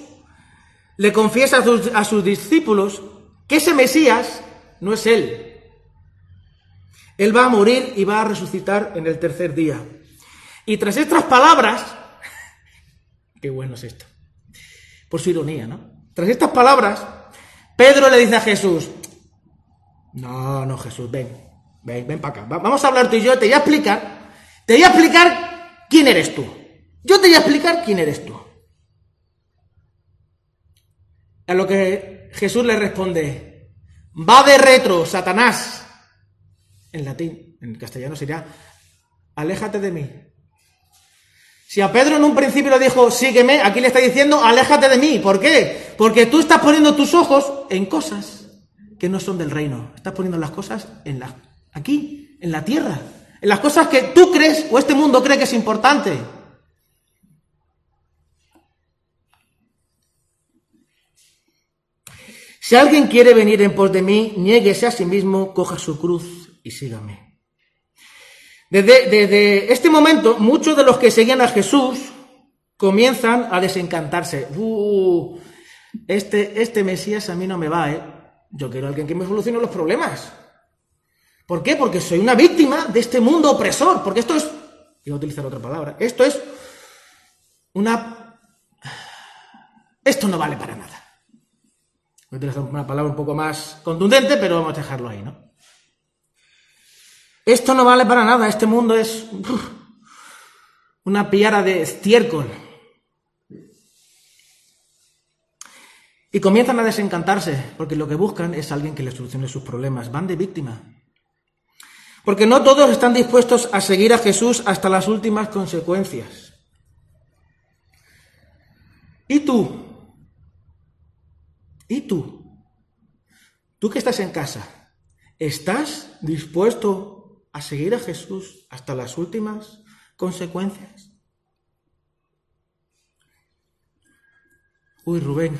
F: le confiesa a sus, a sus discípulos que ese Mesías no es Él. Él va a morir y va a resucitar en el tercer día. Y tras estas palabras, *laughs* qué bueno es esto, por su ironía, ¿no? Tras estas palabras, Pedro le dice a Jesús, no, no, Jesús, ven, ven, ven para acá. Vamos a hablar tú y yo, te voy a explicar, te voy a explicar quién eres tú. Yo te voy a explicar quién eres tú. A lo que Jesús le responde, va de retro, Satanás. En latín, en castellano sería, aléjate de mí. Si a Pedro en un principio le dijo, sígueme, aquí le está diciendo, aléjate de mí. ¿Por qué? Porque tú estás poniendo tus ojos en cosas que no son del reino. Estás poniendo las cosas en la, aquí, en la tierra. En las cosas que tú crees o este mundo cree que es importante. Si alguien quiere venir en pos de mí, niéguese a sí mismo, coja su cruz y sígame. Desde, este momento, muchos de los que seguían a Jesús comienzan a desencantarse. Este, este Mesías a mí no me va, ¿eh? Yo quiero a alguien que me solucione los problemas. ¿Por qué? Porque soy una víctima de este mundo opresor. Porque esto es, voy a utilizar otra palabra, esto es una... Esto no vale para nada. Voy a utilizar una palabra un poco más contundente, pero vamos a dejarlo ahí, ¿no? Esto no vale para nada, este mundo es una piara de estiércol. Y comienzan a desencantarse, porque lo que buscan es alguien que les solucione sus problemas. Van de víctima. Porque no todos están dispuestos a seguir a Jesús hasta las últimas consecuencias. ¿Y tú? ¿Y tú? Tú que estás en casa, ¿estás dispuesto a seguir a Jesús hasta las últimas consecuencias. Uy, Rubén.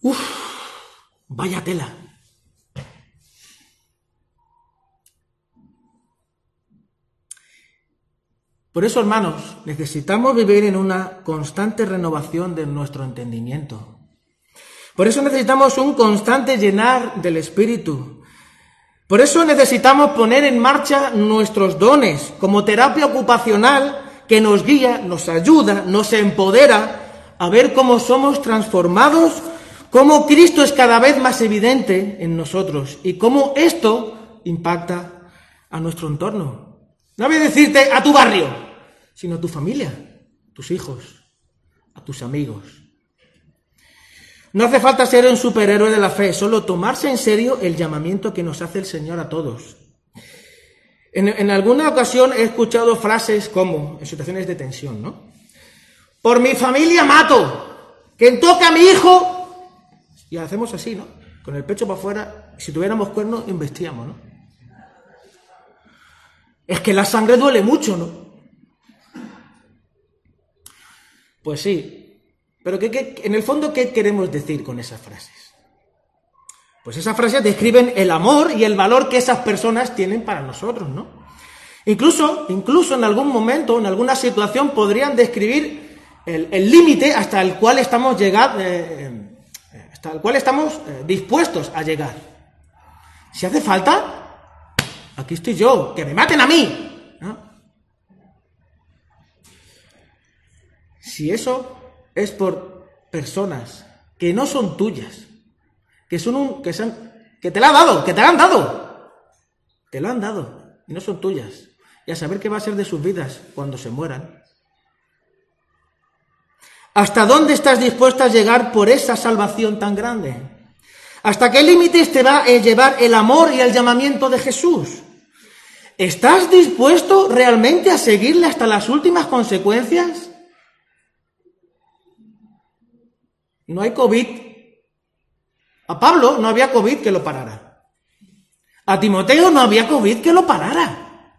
F: Uf, vaya tela. Por eso, hermanos, necesitamos vivir en una constante renovación de nuestro entendimiento. Por eso necesitamos un constante llenar del Espíritu, por eso necesitamos poner en marcha nuestros dones como terapia ocupacional que nos guía, nos ayuda, nos empodera a ver cómo somos transformados, cómo Cristo es cada vez más evidente en nosotros y cómo esto impacta a nuestro entorno. No voy a decirte a tu barrio, sino a tu familia, tus hijos, a tus amigos. No hace falta ser un superhéroe de la fe, solo tomarse en serio el llamamiento que nos hace el Señor a todos. En, alguna ocasión he escuchado frases como, en situaciones de tensión, ¿no? Por mi familia mato, quien toca a mi hijo, y hacemos así, ¿no? Con el pecho para afuera, si tuviéramos cuernos, investíamos, ¿no? Es que la sangre duele mucho, ¿no? Pues sí, pero en el fondo, ¿qué queremos decir con esas frases? Pues esas frases describen el amor y el valor que esas personas tienen para nosotros, ¿no? Incluso, incluso en algún momento, en alguna situación, podrían describir el límite hasta el cual estamos llegando, eh, eh, hasta el cual estamos eh, dispuestos a llegar. Si hace falta, aquí estoy yo, que me maten a mí. Si eso es por personas que no son tuyas, que son un, que son, que te la han dado, que te la han dado, te la han dado y no son tuyas. Y a saber qué va a ser de sus vidas cuando se mueran. ¿Hasta dónde estás dispuesta a llegar por esa salvación tan grande? ¿Hasta qué límites te va a llevar el amor y el llamamiento de Jesús? ¿Estás dispuesto realmente a seguirle hasta las últimas consecuencias? No hay COVID. A Pablo no había COVID que lo parara. A Timoteo no había COVID que lo parara.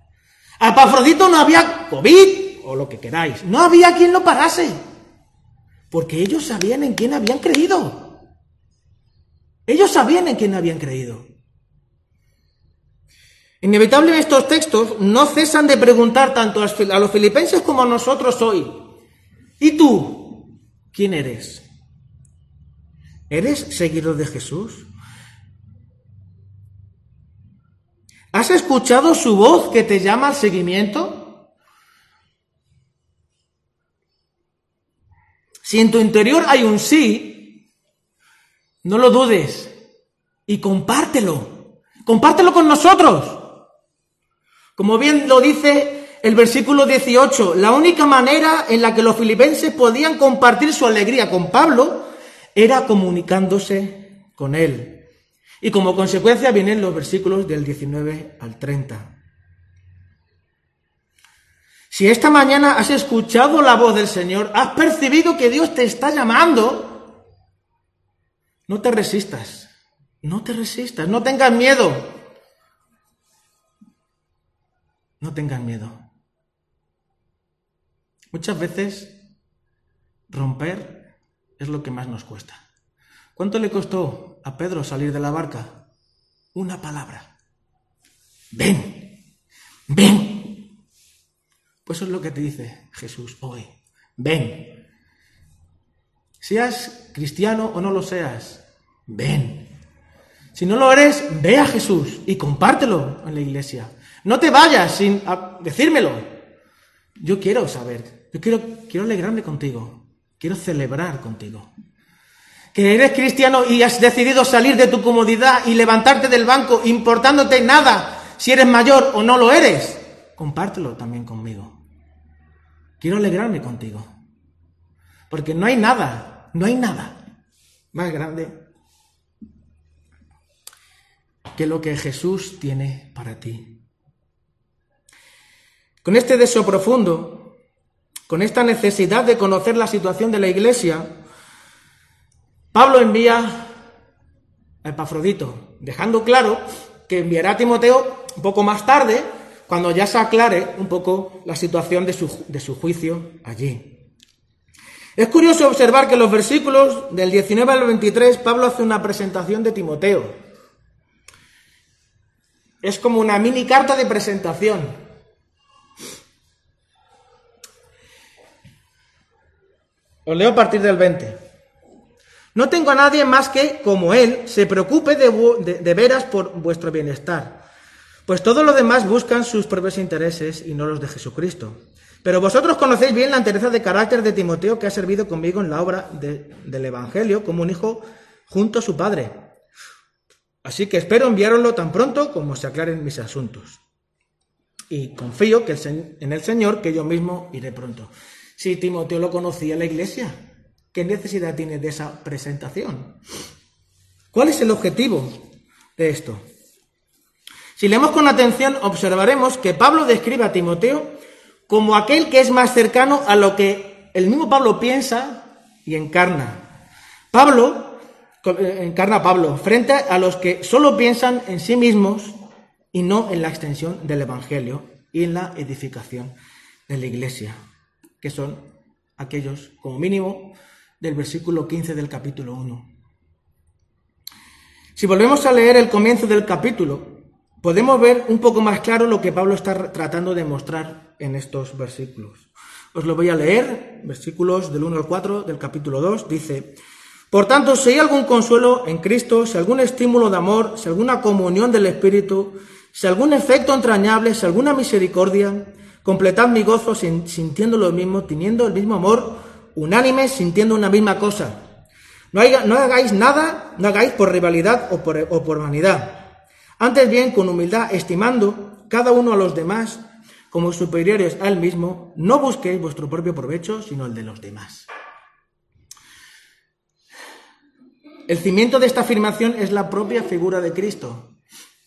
F: A Pafrodito no había COVID, o lo que queráis. No había quien lo parase. Porque ellos sabían en quién habían creído. Ellos sabían en quién habían creído. Inevitablemente estos textos no cesan de preguntar tanto a los filipenses como a nosotros hoy. ¿Y tú? ¿Quién eres? ¿Eres seguidor de Jesús? ¿Has escuchado su voz que te llama al seguimiento? Si en tu interior hay un sí, no lo dudes y compártelo. Compártelo con nosotros. Como bien lo dice el versículo 18, la única manera en la que los filipenses podían compartir su alegría con Pablo era comunicándose con Él. Y como consecuencia vienen los versículos del 19 al 30. Si esta mañana has escuchado la voz del Señor, has percibido que Dios te está llamando, no te resistas, no te resistas, no tengas miedo. No tengas miedo. Muchas veces romper es lo que más nos cuesta. ¿Cuánto le costó a Pedro salir de la barca? Una palabra. Ven, ven. Pues eso es lo que te dice Jesús hoy. Ven. Seas cristiano o no lo seas, ven. Si no lo eres, ve a Jesús y compártelo en la iglesia. No te vayas sin decírmelo. Yo quiero saber, yo quiero, quiero alegrarme contigo, quiero celebrar contigo. Que eres cristiano y has decidido salir de tu comodidad y levantarte del banco importándote nada si eres mayor o no lo eres, compártelo también conmigo. Quiero alegrarme contigo. Porque no hay nada, no hay nada más grande que lo que Jesús tiene para ti. Con este deseo profundo, con esta necesidad de conocer la situación de la iglesia, Pablo envía a Epafrodito, dejando claro que enviará a Timoteo un poco más tarde, cuando ya se aclare un poco la situación de su, de su juicio allí. Es curioso observar que en los versículos del 19 al 23 Pablo hace una presentación de Timoteo. Es como una mini carta de presentación. Os leo a partir del 20. No tengo a nadie más que, como él, se preocupe de, de, veras por vuestro bienestar, pues todos los demás buscan sus propios intereses y no los de Jesucristo. Pero vosotros conocéis bien la entereza de carácter de Timoteo, que ha servido conmigo en la obra de, del Evangelio como un hijo junto a su padre. Así que espero enviároslo tan pronto como se aclaren mis asuntos. Y confío que en el Señor que yo mismo iré pronto. Si Timoteo lo conocía en la iglesia, ¿qué necesidad tiene de esa presentación? ¿Cuál es el objetivo de esto? Si leemos con atención, observaremos que Pablo describe a Timoteo como aquel que es más cercano a lo que el mismo Pablo piensa y encarna. Pablo encarna a Pablo frente a los que solo piensan en sí mismos y no en la extensión del Evangelio y en la edificación de la iglesia, que son aquellos, como mínimo, del versículo 15 del capítulo 1. Si volvemos a leer el comienzo del capítulo, podemos ver un poco más claro lo que Pablo está tratando de mostrar en estos versículos. Os lo voy a leer, versículos del 1 al 4 del capítulo 2, dice, por tanto, si hay algún consuelo en Cristo, si algún estímulo de amor, si alguna comunión del Espíritu, si algún efecto entrañable, si alguna misericordia, completad mi gozo sintiendo lo mismo, teniendo el mismo amor, unánimes, sintiendo una misma cosa. No, no hagáis nada, no hagáis por rivalidad o por, o por vanidad. Antes bien, con humildad, estimando cada uno a los demás como superiores a él mismo, no busquéis vuestro propio provecho, sino el de los demás. El cimiento de esta afirmación es la propia figura de Cristo,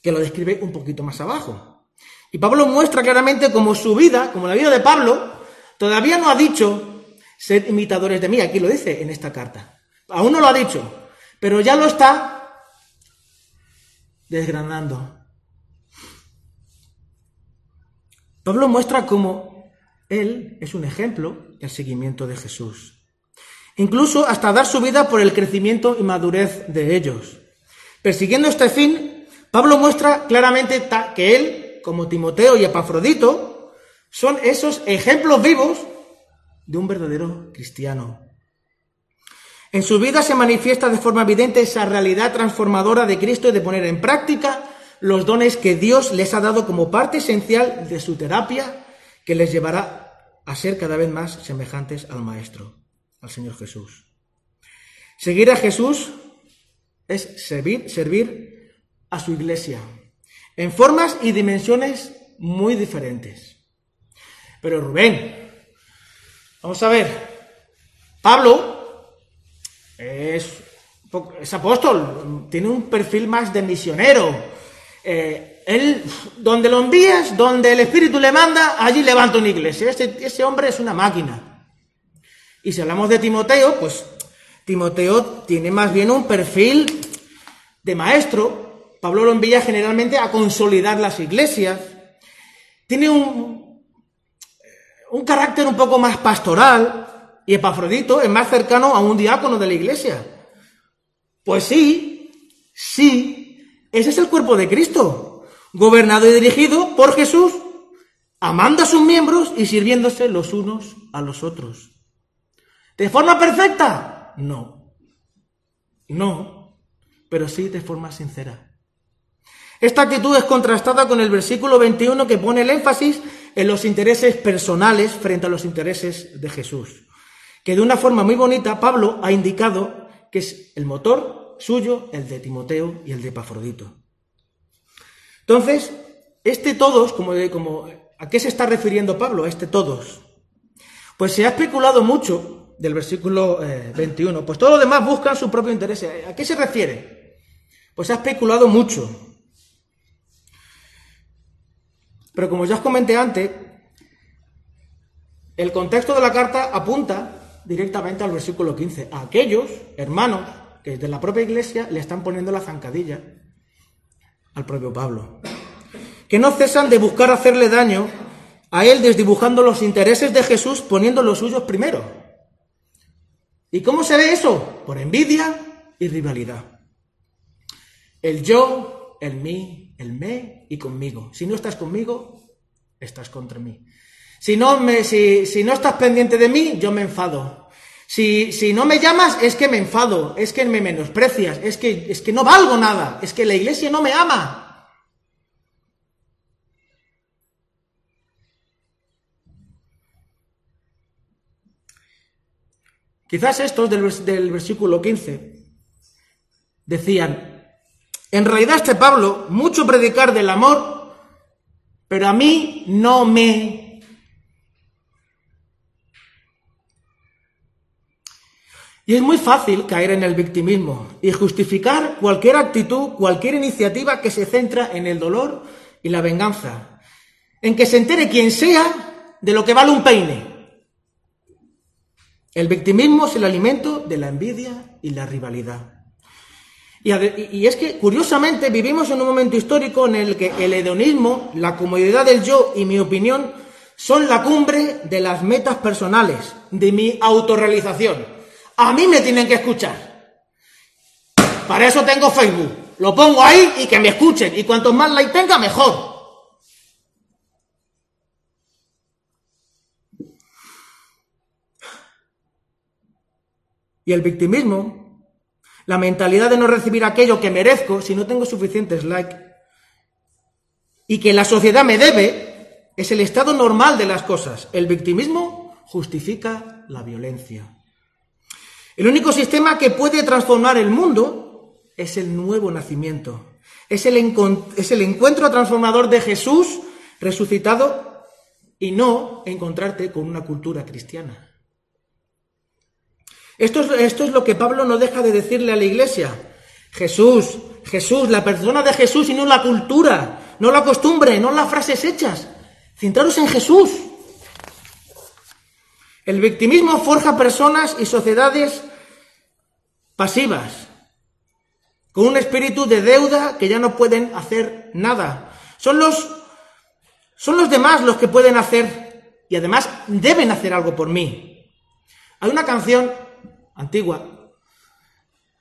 F: que lo describe un poquito más abajo. Y Pablo muestra claramente cómo su vida, como la vida de Pablo, todavía no ha dicho ser imitadores de mí, aquí lo dice en esta carta. Aún no lo ha dicho, pero ya lo está desgranando. Pablo muestra cómo él es un ejemplo del seguimiento de Jesús incluso hasta dar su vida por el crecimiento y madurez de ellos. Persiguiendo este fin, Pablo muestra claramente que él, como Timoteo y Epafrodito, son esos ejemplos vivos de un verdadero cristiano. En su vida se manifiesta de forma evidente esa realidad transformadora de Cristo y de poner en práctica los dones que Dios les ha dado como parte esencial de su terapia que les llevará a ser cada vez más semejantes al Maestro al Señor Jesús. Seguir a Jesús es servir, servir a su iglesia en formas y dimensiones muy diferentes. Pero Rubén, vamos a ver, Pablo es, apóstol, tiene un perfil más de misionero, eh, él, donde lo envías, donde el Espíritu le manda, allí levanta una iglesia. Ese, ese hombre es una máquina. Y si hablamos de Timoteo, pues Timoteo tiene más bien un perfil de maestro. Pablo lo envía generalmente a consolidar las iglesias. Tiene un, un carácter un poco más pastoral y Epafrodito es más cercano a un diácono de la iglesia. Pues sí, sí, ese es el cuerpo de Cristo, gobernado y dirigido por Jesús, amando a sus miembros y sirviéndose los unos a los otros. ¿De forma perfecta? No. No, pero sí de forma sincera. Esta actitud es contrastada con el versículo 21 que pone el énfasis en los intereses personales frente a los intereses de Jesús. Que de una forma muy bonita Pablo ha indicado que es el motor suyo, el de Timoteo y el de Epafrodito. Entonces, este todos, como, ¿a qué se está refiriendo Pablo? A este todos. Pues se ha especulado mucho del versículo eh, 21. Pues todos los demás buscan su propio interés. ¿A qué se refiere? Pues se ha especulado mucho. Pero como ya os comenté antes, el contexto de la carta apunta directamente al versículo 15. A aquellos hermanos que desde la propia iglesia le están poniendo la zancadilla al propio Pablo. Que no cesan de buscar hacerle daño a él desdibujando los intereses de Jesús poniendo los suyos primero. ¿Y cómo se ve eso? Por envidia y rivalidad. El yo, el mí, el me y conmigo. Si no estás conmigo, estás contra mí. Si no, me, si, si no estás pendiente de mí, yo me enfado. Si, si, no me llamas, es que me enfado, es que me menosprecias, es que, es que no valgo nada, es que la iglesia no me ama. Quizás estos del, del versículo 15 decían, en realidad este Pablo, mucho predicar del amor, pero a mí no me Y es muy fácil caer en el victimismo y justificar cualquier actitud, cualquier iniciativa que se centra en el dolor y la venganza. En que se entere quien sea de lo que vale un peine. El victimismo es el alimento de la envidia y la rivalidad. Y, es que, curiosamente, vivimos en un momento histórico en el que el hedonismo, la comodidad del yo y mi opinión son la cumbre de las metas personales, de mi autorrealización. A mí me tienen que escuchar. Para eso tengo Facebook. Lo pongo ahí y que me escuchen. Y cuantos más like tenga, mejor. Y el victimismo, la mentalidad de no recibir aquello que merezco si no tengo suficientes likes y que la sociedad me debe, es el estado normal de las cosas. El victimismo justifica la violencia. El único sistema que puede transformar el mundo es el nuevo nacimiento. Es el, es el, encuentro transformador de Jesús resucitado y no encontrarte con una cultura cristiana. Esto es, esto es lo que Pablo no deja de decirle a la iglesia. Jesús, Jesús, la persona de Jesús y no la cultura, no la costumbre, no las frases hechas. Centraros en Jesús. El victimismo forja personas y sociedades pasivas, con un espíritu de deuda que ya no pueden hacer nada. Son los, son los demás los que pueden hacer y además deben hacer algo por mí. Hay una canción antigua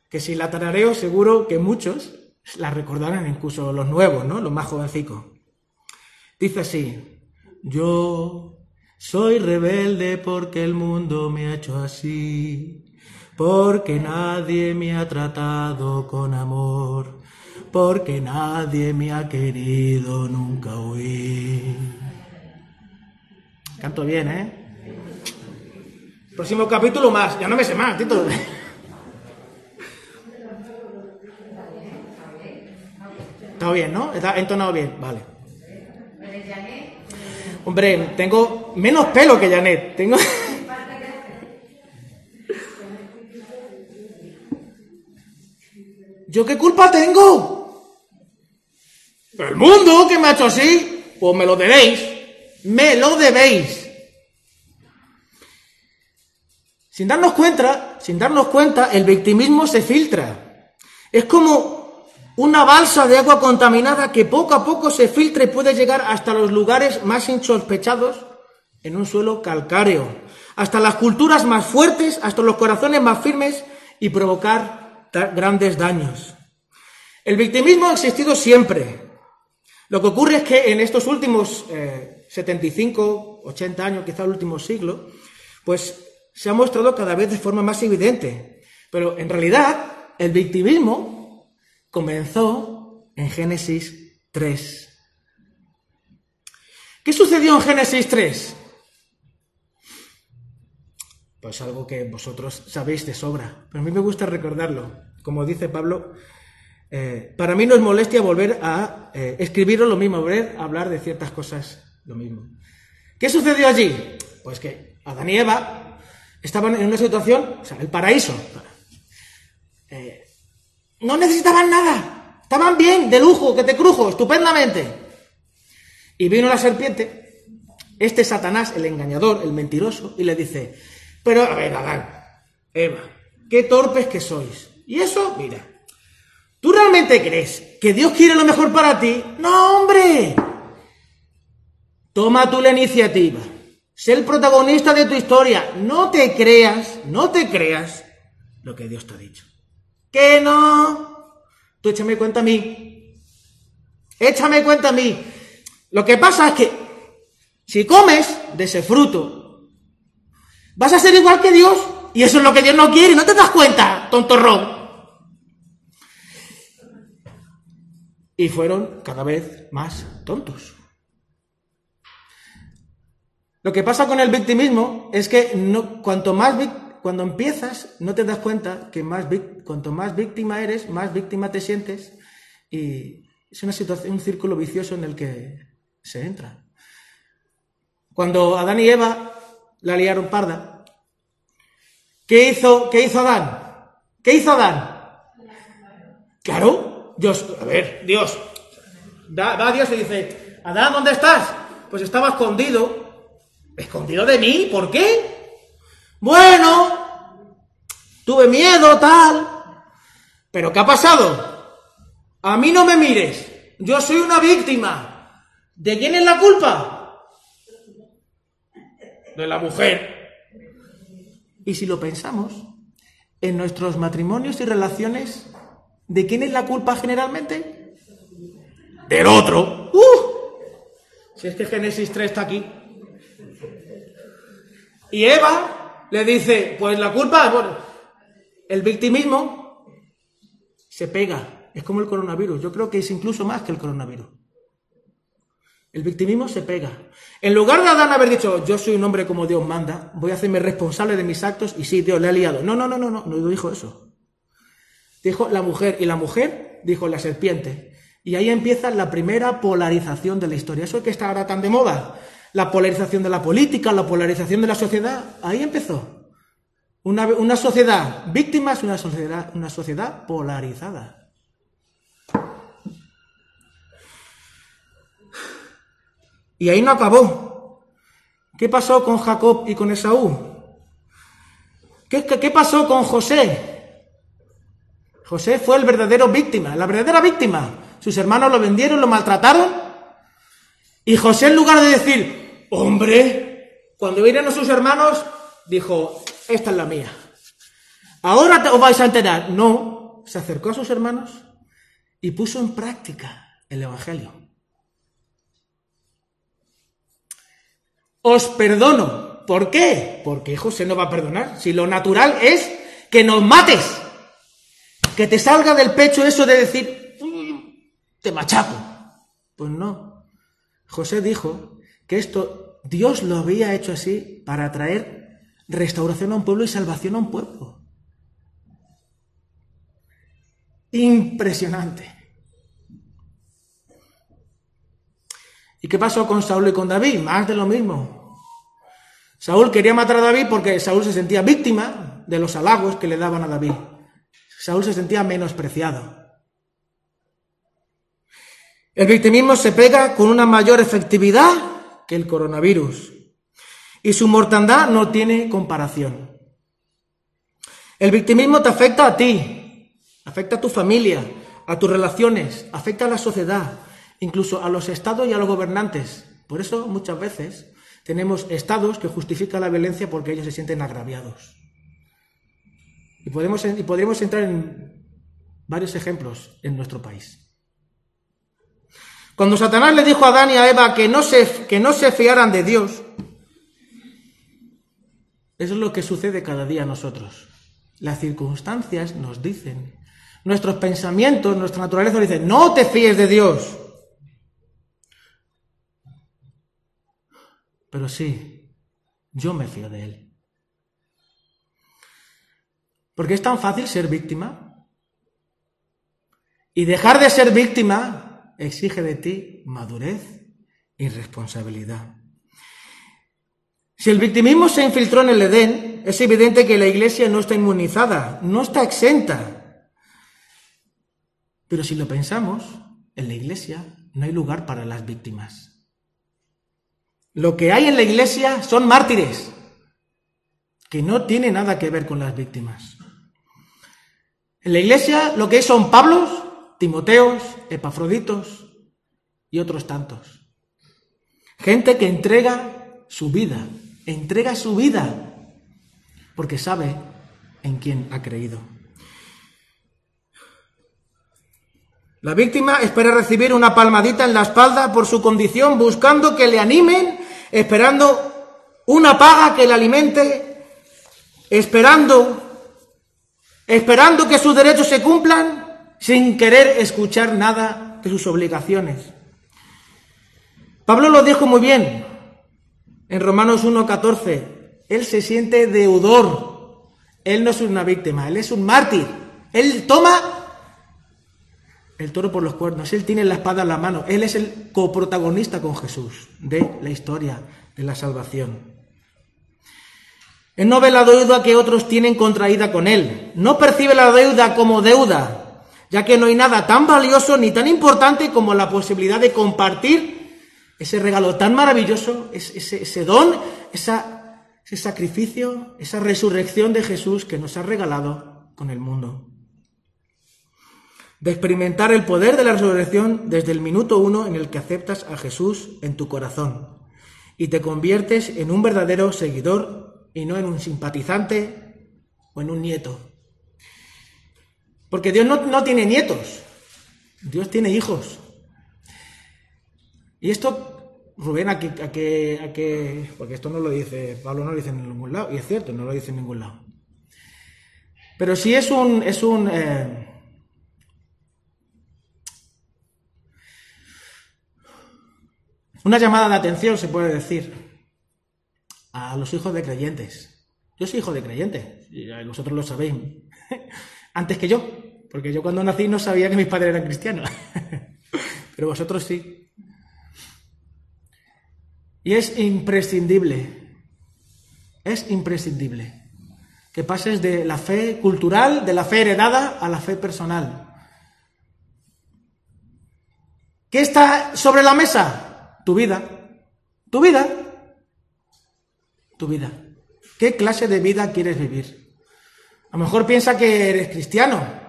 F: que si la tarareo seguro que muchos la recordarán, incluso los nuevos, ¿no? Los más jovencicos. Dice así, yo soy rebelde porque el mundo me ha hecho así, porque nadie me ha tratado con amor, porque nadie me ha querido nunca huir. Canto bien, ¿eh? Próximo capítulo más, ya no me sé más, Tito. Está bien, ¿no? Está entonado bien, vale. Hombre, tengo menos pelo que Janet. Tengo. ¿Yo qué culpa tengo? el mundo que me ha hecho así, pues me lo debéis, me lo debéis. Sin darnos cuenta, sin darnos cuenta, el victimismo se filtra. Es como una balsa de agua contaminada que poco a poco se filtra y puede llegar hasta los lugares más insospechados en un suelo calcáreo, hasta las culturas más fuertes, hasta los corazones más firmes y provocar grandes daños. El victimismo ha existido siempre. Lo que ocurre es que en estos últimos 75, eh, 80 años, quizá el último siglo, pues se ha mostrado cada vez de forma más evidente. Pero en realidad el victimismo comenzó en Génesis 3. ¿Qué sucedió en Génesis 3? Pues algo que vosotros sabéis de sobra, pero a mí me gusta recordarlo. Como dice Pablo, eh, para mí no es molestia volver a eh, escribirlo lo mismo, volver a hablar de ciertas cosas lo mismo. ¿Qué sucedió allí? Pues que Adán y Eva estaban en una situación, o sea, el paraíso. Eh, no necesitaban nada, estaban bien, de lujo, que te crujo, estupendamente. Y vino la serpiente, este Satanás, el engañador, el mentiroso, y le dice, pero a ver, Adán, Eva, qué torpes que sois. Y eso, mira, ¿tú realmente crees que Dios quiere lo mejor para ti? No, hombre. Toma tú la iniciativa. Sé el protagonista de tu historia. No te creas, no te creas lo que Dios te ha dicho. Que no. Tú échame cuenta a mí. Échame cuenta a mí. Lo que pasa es que si comes de ese fruto, vas a ser igual que Dios. Y eso es lo que Dios no quiere. ¿No te das cuenta, tontorrón? Y fueron cada vez más tontos. Lo que pasa con el victimismo es que no, cuanto más cuando empiezas no te das cuenta que más cuanto más víctima eres, más víctima te sientes y es una situación, un círculo vicioso en el que se entra. Cuando Adán y Eva la liaron parda, ¿qué hizo, qué hizo Adán? ¿Qué hizo Adán? Claro, Dios, a ver, Dios, va Dios y dice, Adán, ¿dónde estás? Pues estaba escondido ¿Escondido de mí? ¿Por qué? Bueno, tuve miedo, tal. Pero ¿qué ha pasado? A mí no me mires. Yo soy una víctima. ¿De quién es la culpa? De la mujer. Y si lo pensamos, en nuestros matrimonios y relaciones, ¿de quién es la culpa generalmente? Del otro. ¡Uh! Si es que Génesis 3 está aquí. Y Eva le dice, pues la culpa, bueno, el victimismo se pega, es como el coronavirus, yo creo que es incluso más que el coronavirus. El victimismo se pega. En lugar de Adán haber dicho, yo soy un hombre como Dios manda, voy a hacerme responsable de mis actos y sí, Dios le ha liado. No, no, no, no, no, no dijo eso. Dijo la mujer y la mujer dijo la serpiente. Y ahí empieza la primera polarización de la historia. Eso es que está ahora tan de moda la polarización de la política, la polarización de la sociedad. Ahí empezó. Una, sociedad víctima es una sociedad, una sociedad polarizada. Y ahí no acabó. ¿Qué pasó con Jacob y con Esaú? ¿Qué, qué pasó con José? José fue el verdadero víctima, la verdadera víctima. Sus hermanos lo vendieron, lo maltrataron. Y José en lugar de decir, Hombre, cuando vinieron sus hermanos, dijo, esta es la mía. Ahora os vais a enterar. No, se acercó a sus hermanos y puso en práctica el Evangelio. Os perdono. ¿Por qué? Porque José no va a perdonar. Si lo natural es que nos mates. Que te salga del pecho eso de decir, te machaco. Pues no. José dijo que esto Dios lo había hecho así para traer restauración a un pueblo y salvación a un pueblo. Impresionante. ¿Y qué pasó con Saúl y con David? Más de lo mismo. Saúl quería matar a David porque Saúl se sentía víctima de los halagos que le daban a David. Saúl se sentía menospreciado. El victimismo se pega con una mayor efectividad el coronavirus y su mortandad no tiene comparación. El victimismo te afecta a ti, afecta a tu familia, a tus relaciones, afecta a la sociedad, incluso a los estados y a los gobernantes. Por eso muchas veces tenemos estados que justifican la violencia porque ellos se sienten agraviados. Y, podemos, y podríamos entrar en varios ejemplos en nuestro país. Cuando Satanás le dijo a Adán y a Eva que no se, que no se fiaran de Dios, eso es lo que sucede cada día a nosotros. Las circunstancias nos dicen, nuestros pensamientos, nuestra naturaleza nos dicen, no te fíes de Dios. Pero sí, yo me fío de Él. Porque es tan fácil ser víctima. Y dejar de ser víctima exige de ti madurez y responsabilidad. Si el victimismo se infiltró en el Edén, es evidente que la Iglesia no está inmunizada, no está exenta. Pero si lo pensamos, en la Iglesia no hay lugar para las víctimas. Lo que hay en la iglesia son mártires, que no tiene nada que ver con las víctimas. En la iglesia lo que hay son Pablos, Timoteos, Epafroditos y otros tantos. Gente que entrega su vida, entrega su vida, porque sabe en quién ha creído. La víctima espera recibir una palmadita en la espalda por su condición, buscando que le animen esperando una paga que le alimente, esperando, esperando que sus derechos se cumplan, sin querer escuchar nada de sus obligaciones. Pablo lo dijo muy bien en Romanos 1.14. Él se siente deudor. Él no es una víctima, él es un mártir. Él toma el toro por los cuernos, él tiene la espada en la mano, él es el coprotagonista con Jesús de la historia de la salvación. Él no ve la deuda que otros tienen contraída con él, no percibe la deuda como deuda, ya que no hay nada tan valioso ni tan importante como la posibilidad de compartir ese regalo tan maravilloso, ese, don, ese sacrificio, esa resurrección de Jesús que nos ha regalado con el mundo de experimentar el poder de la resurrección desde el minuto uno en el que aceptas a Jesús en tu corazón y te conviertes en un verdadero seguidor y no en un simpatizante o en un nieto. Porque Dios no, tiene nietos, Dios tiene hijos. Y esto, Rubén, a que, a que, porque esto no lo dice, Pablo no lo dice en ningún lado, y es cierto, no lo dice en ningún lado. Pero sí es un, es un, eh, Una llamada de atención, se puede decir, a los hijos de creyentes. Yo soy hijo de creyente, y vosotros lo sabéis, *laughs* antes que yo, porque yo cuando nací no sabía que mis padres eran cristianos, *laughs* pero vosotros sí. Y es imprescindible, es imprescindible que pases de la fe cultural, de la fe heredada, a la fe personal. ¿Qué está sobre la mesa? tu vida, tu vida, tu vida. ¿Qué clase de vida quieres vivir? A lo mejor piensa que eres cristiano.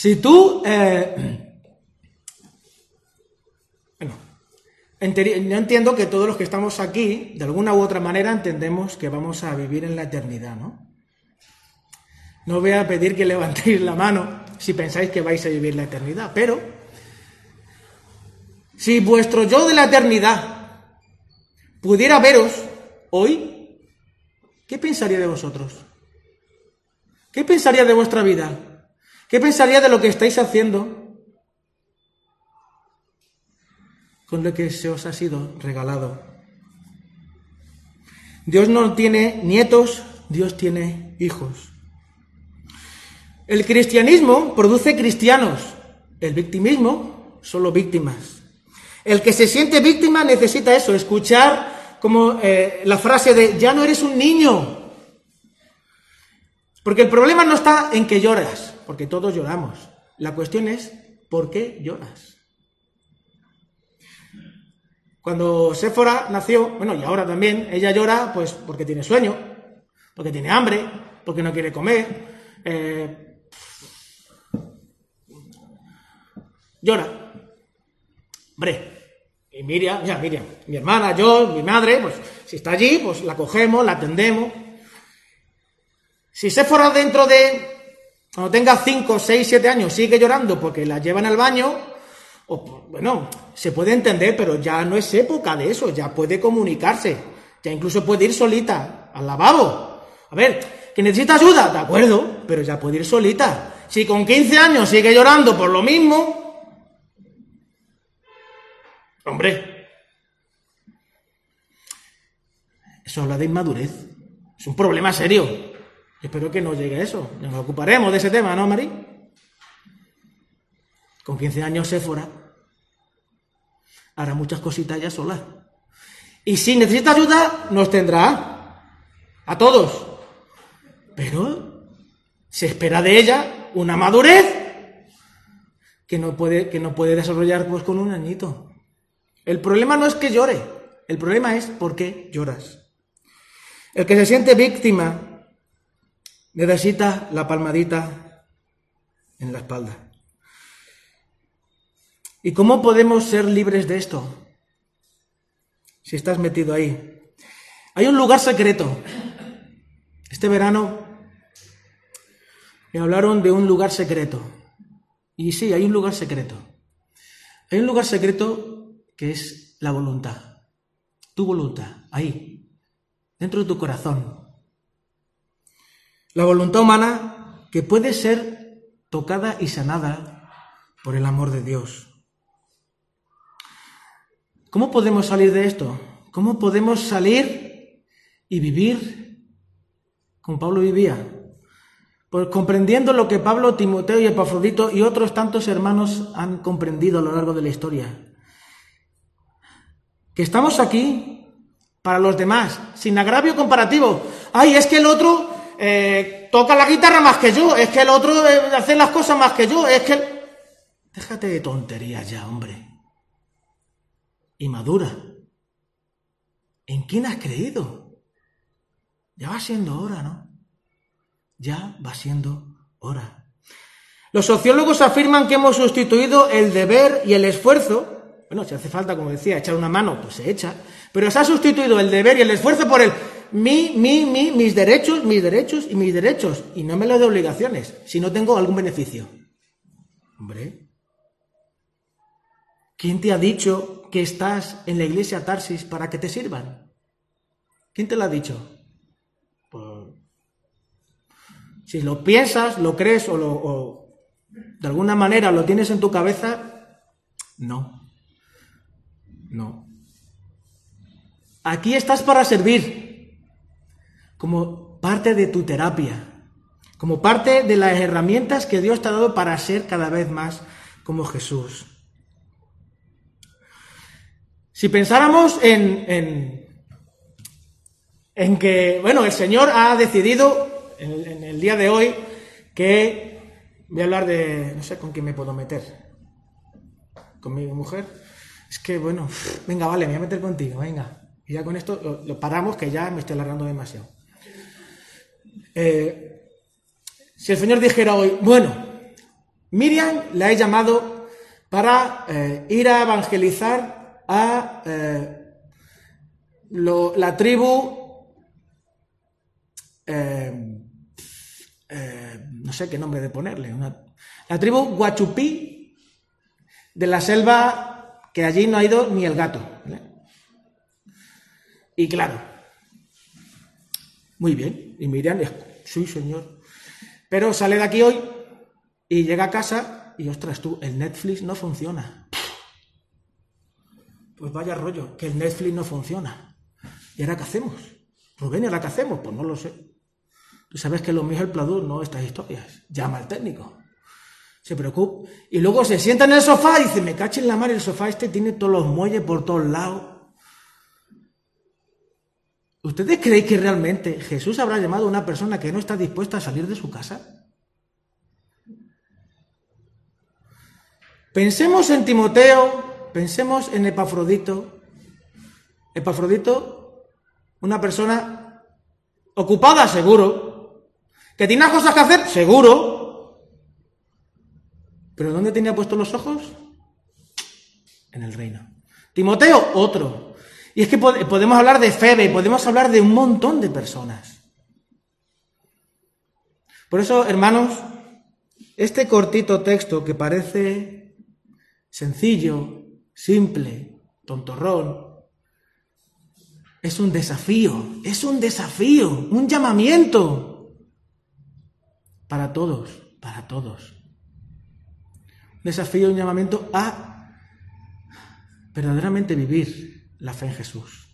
F: Si tú... Eh, *clears throat* bueno, yo entiendo que todos los que estamos aquí, de alguna u otra manera, entendemos que vamos a vivir en la eternidad, ¿no? No voy a pedir que *laughs* levantéis la mano si pensáis que vais a vivir la eternidad, pero si vuestro yo de la eternidad pudiera veros hoy, ¿qué pensaría de vosotros? ¿Qué pensaría de vuestra vida? ¿Qué pensaría de lo que estáis haciendo con lo que se os ha sido regalado? Dios no tiene nietos, Dios tiene hijos. El cristianismo produce cristianos, el victimismo solo víctimas. El que se siente víctima necesita eso, escuchar como eh, la frase de ya no eres un niño. Porque el problema no está en que lloras, porque todos lloramos. La cuestión es ¿por qué lloras? Cuando Séfora nació, bueno, y ahora también, ella llora pues porque tiene sueño, porque tiene hambre, porque no quiere comer. eh, llora. Hombre, y Miriam, ya Miriam, mi hermana, yo, mi madre, pues si está allí, pues la cogemos, la atendemos. Si Séfora dentro de, cuando tenga 5, 6, 7 años, sigue llorando porque la llevan al baño, bueno, se puede entender, pero ya no es época de eso, ya puede comunicarse, ya incluso puede ir solita al lavabo. A ver, que necesita ayuda, de acuerdo, pero ya puede ir solita. Si con 15 años sigue llorando por lo mismo, hombre, eso habla de inmadurez, es un problema serio. Espero que no llegue a eso, nos ocuparemos de ese tema, ¿no, Mari? Con 15 años Séfora hará muchas cositas ya sola. Y si necesita ayuda, nos tendrá. A todos. Pero se espera de ella una madurez que no puede, que no puede desarrollar pues, con un añito. El problema no es que llore, el problema es por qué lloras. El que se siente víctima necesita la palmadita en la espalda. ¿Y cómo podemos ser libres de esto? Si estás metido ahí. Hay un lugar secreto. Este verano me hablaron de un lugar secreto. Y sí, hay un lugar secreto. Hay un lugar secreto que es la voluntad. Tu voluntad, ahí, dentro de tu corazón. La voluntad humana que puede ser tocada y sanada por el amor de Dios. ¿Cómo podemos salir de esto? ¿Cómo podemos salir y vivir como Pablo vivía? Pues comprendiendo lo que Pablo, Timoteo y Epafrodito y otros tantos hermanos han comprendido a lo largo de la historia. Que estamos aquí para los demás, sin agravio comparativo. Ay, es que el otro eh, toca la guitarra más que yo, es que el otro hace las cosas más que yo, es que... el- Déjate de tonterías ya, hombre. Y madura. ¿En quién has creído? Ya va siendo hora, ¿no? Ya va siendo hora. Los sociólogos afirman que hemos sustituido el deber y el esfuerzo. Bueno, si hace falta, como decía, echar una mano, pues se echa. Pero se ha sustituido el deber y el esfuerzo por el mi, mi, mi, mis derechos, mis derechos y mis derechos. Y no me lo de obligaciones, si no tengo algún beneficio. Hombre. ¿Quién te ha dicho que estás en la iglesia Tarsis para que te sirvan? ¿Quién te lo ha dicho? Pues, si lo piensas, lo crees o, lo, o de alguna manera lo tienes en tu cabeza, no. No. Aquí estás para servir, como parte de tu terapia, como parte de las herramientas que Dios te ha dado para ser cada vez más como Jesús. Si pensáramos en, en, que, bueno, el Señor ha decidido en, en el día de hoy que voy a hablar de, no sé con quién me puedo meter, con mi mujer. Es que, bueno, venga, vale, me voy a meter contigo, venga. Y ya con esto lo, lo paramos, que ya me estoy alargando demasiado. Eh, si el Señor dijera hoy, bueno, Miriam la he llamado para eh, ir a evangelizar a eh, la tribu, no sé qué nombre de ponerle, la tribu Guachupí de la selva que allí no ha ido ni el gato. Y claro, muy bien, y Miriam, sí señor, pero sale de aquí hoy y llega a casa y ostras tú, el Netflix no funciona. Pues vaya rollo, que el Netflix no funciona. ¿Y ahora qué hacemos? Rubén, ¿y ahora qué hacemos? Pues no lo sé. Tú sabes que lo mío es el pladur, no estas historias. Llama al técnico. Se preocupa. Y luego se sienta en el sofá y dice, me caché en la mar, el sofá este tiene todos los muelles por todos lados. ¿Ustedes creen que realmente Jesús habrá llamado a una persona que no está dispuesta a salir de su casa? Pensemos en Timoteo, pensemos en Epafrodito. Epafrodito, una persona ocupada, seguro. Que tiene cosas que hacer, seguro. Pero ¿dónde tenía puestos los ojos? En el reino. Timoteo, otro. Y es que podemos hablar de Febe, podemos hablar de un montón de personas. Por eso, hermanos, este cortito texto que parece sencillo, simple, tontorrón. Es un desafío, es un desafío, un llamamiento para todos, para todos. Un desafío, un llamamiento a verdaderamente vivir la fe en Jesús.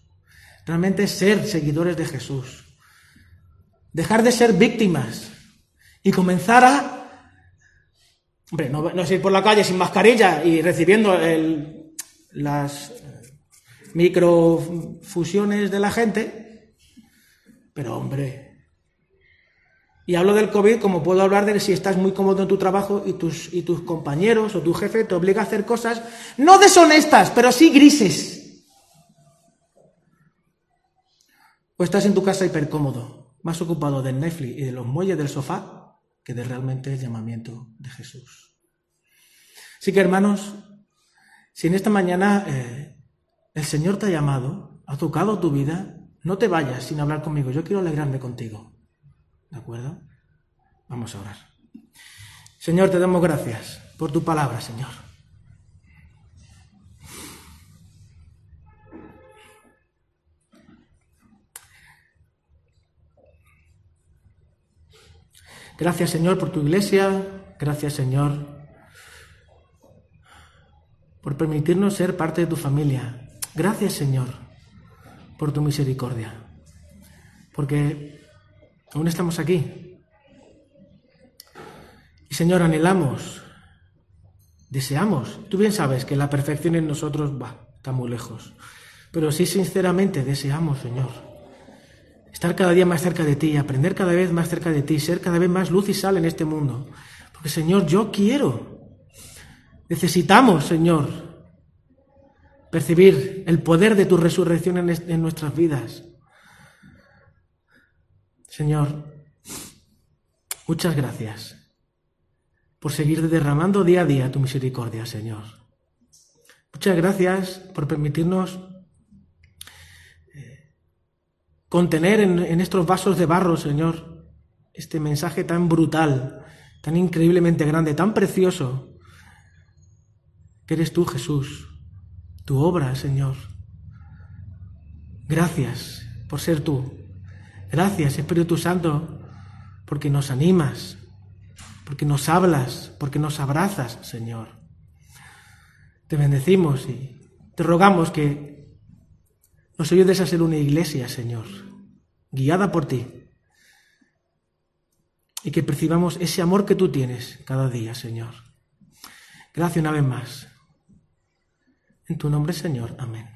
F: Realmente ser seguidores de Jesús. Dejar de ser víctimas y comenzar a Hombre, no, es ir por la calle sin mascarilla y recibiendo las microfusiones de la gente, pero hombre. Y hablo del COVID como puedo hablar de si estás muy cómodo en tu trabajo y tus, y tus compañeros o tu jefe te obliga a hacer cosas no deshonestas, pero sí grises. O estás en tu casa hipercómodo, más ocupado del Netflix y de los muelles del sofá que de realmente el llamamiento de Jesús. Así que hermanos, si en esta mañana eh, el Señor te ha llamado, ha tocado tu vida, no te vayas sin hablar conmigo. Yo quiero alegrarme contigo. ¿De acuerdo? Vamos a orar. Señor, te damos gracias por tu palabra, Señor. Gracias Señor por tu iglesia, gracias Señor por permitirnos ser parte de tu familia. Gracias Señor por tu misericordia, porque aún estamos aquí. Y Señor, anhelamos, deseamos, tú bien sabes que la perfección en nosotros va, está muy lejos, pero sí sinceramente deseamos, Señor, estar cada día más cerca de ti, aprender cada vez más cerca de ti, ser cada vez más luz y sal en este mundo. Porque Señor, yo quiero, necesitamos, Señor, percibir el poder de tu resurrección en, nuestras vidas. Señor, muchas gracias por seguir derramando día a día tu misericordia, Señor. Muchas gracias por permitirnos contener en, estos vasos de barro, Señor, este mensaje tan brutal, tan increíblemente grande, tan precioso, que eres tú, Jesús, tu obra, Señor. Gracias por ser tú. Gracias, Espíritu Santo, porque nos animas, porque nos hablas, porque nos abrazas, Señor. Te bendecimos y te rogamos que nos ayudes a ser una iglesia, Señor, guiada por ti. Y que percibamos ese amor que tú tienes cada día, Señor. Gracias una vez más. En tu nombre, Señor. Amén.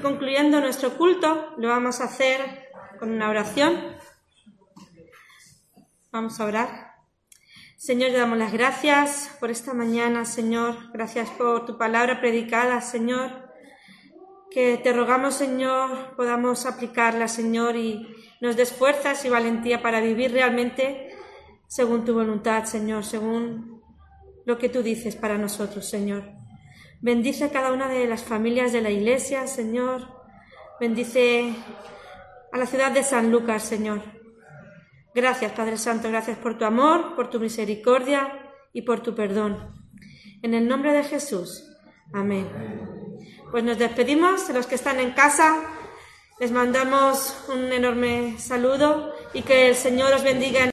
A: Concluyendo nuestro culto. Lo vamos a hacer con una oración. Vamos a orar. Señor, te damos las gracias por esta mañana, Señor. Gracias por tu palabra predicada, Señor. Que te rogamos, Señor, podamos aplicarla, Señor, y nos des fuerzas y valentía para vivir realmente según tu voluntad, Señor, según lo que tú dices para nosotros, Señor. Bendice a cada una de las familias de la iglesia, Señor. Bendice a la ciudad de San Lucas, Señor. Gracias, Padre Santo, gracias por tu amor, por tu misericordia y por tu perdón. En el nombre de Jesús. Amén. Pues nos despedimos de los que están en casa. Les mandamos un enorme saludo y que el Señor os bendiga.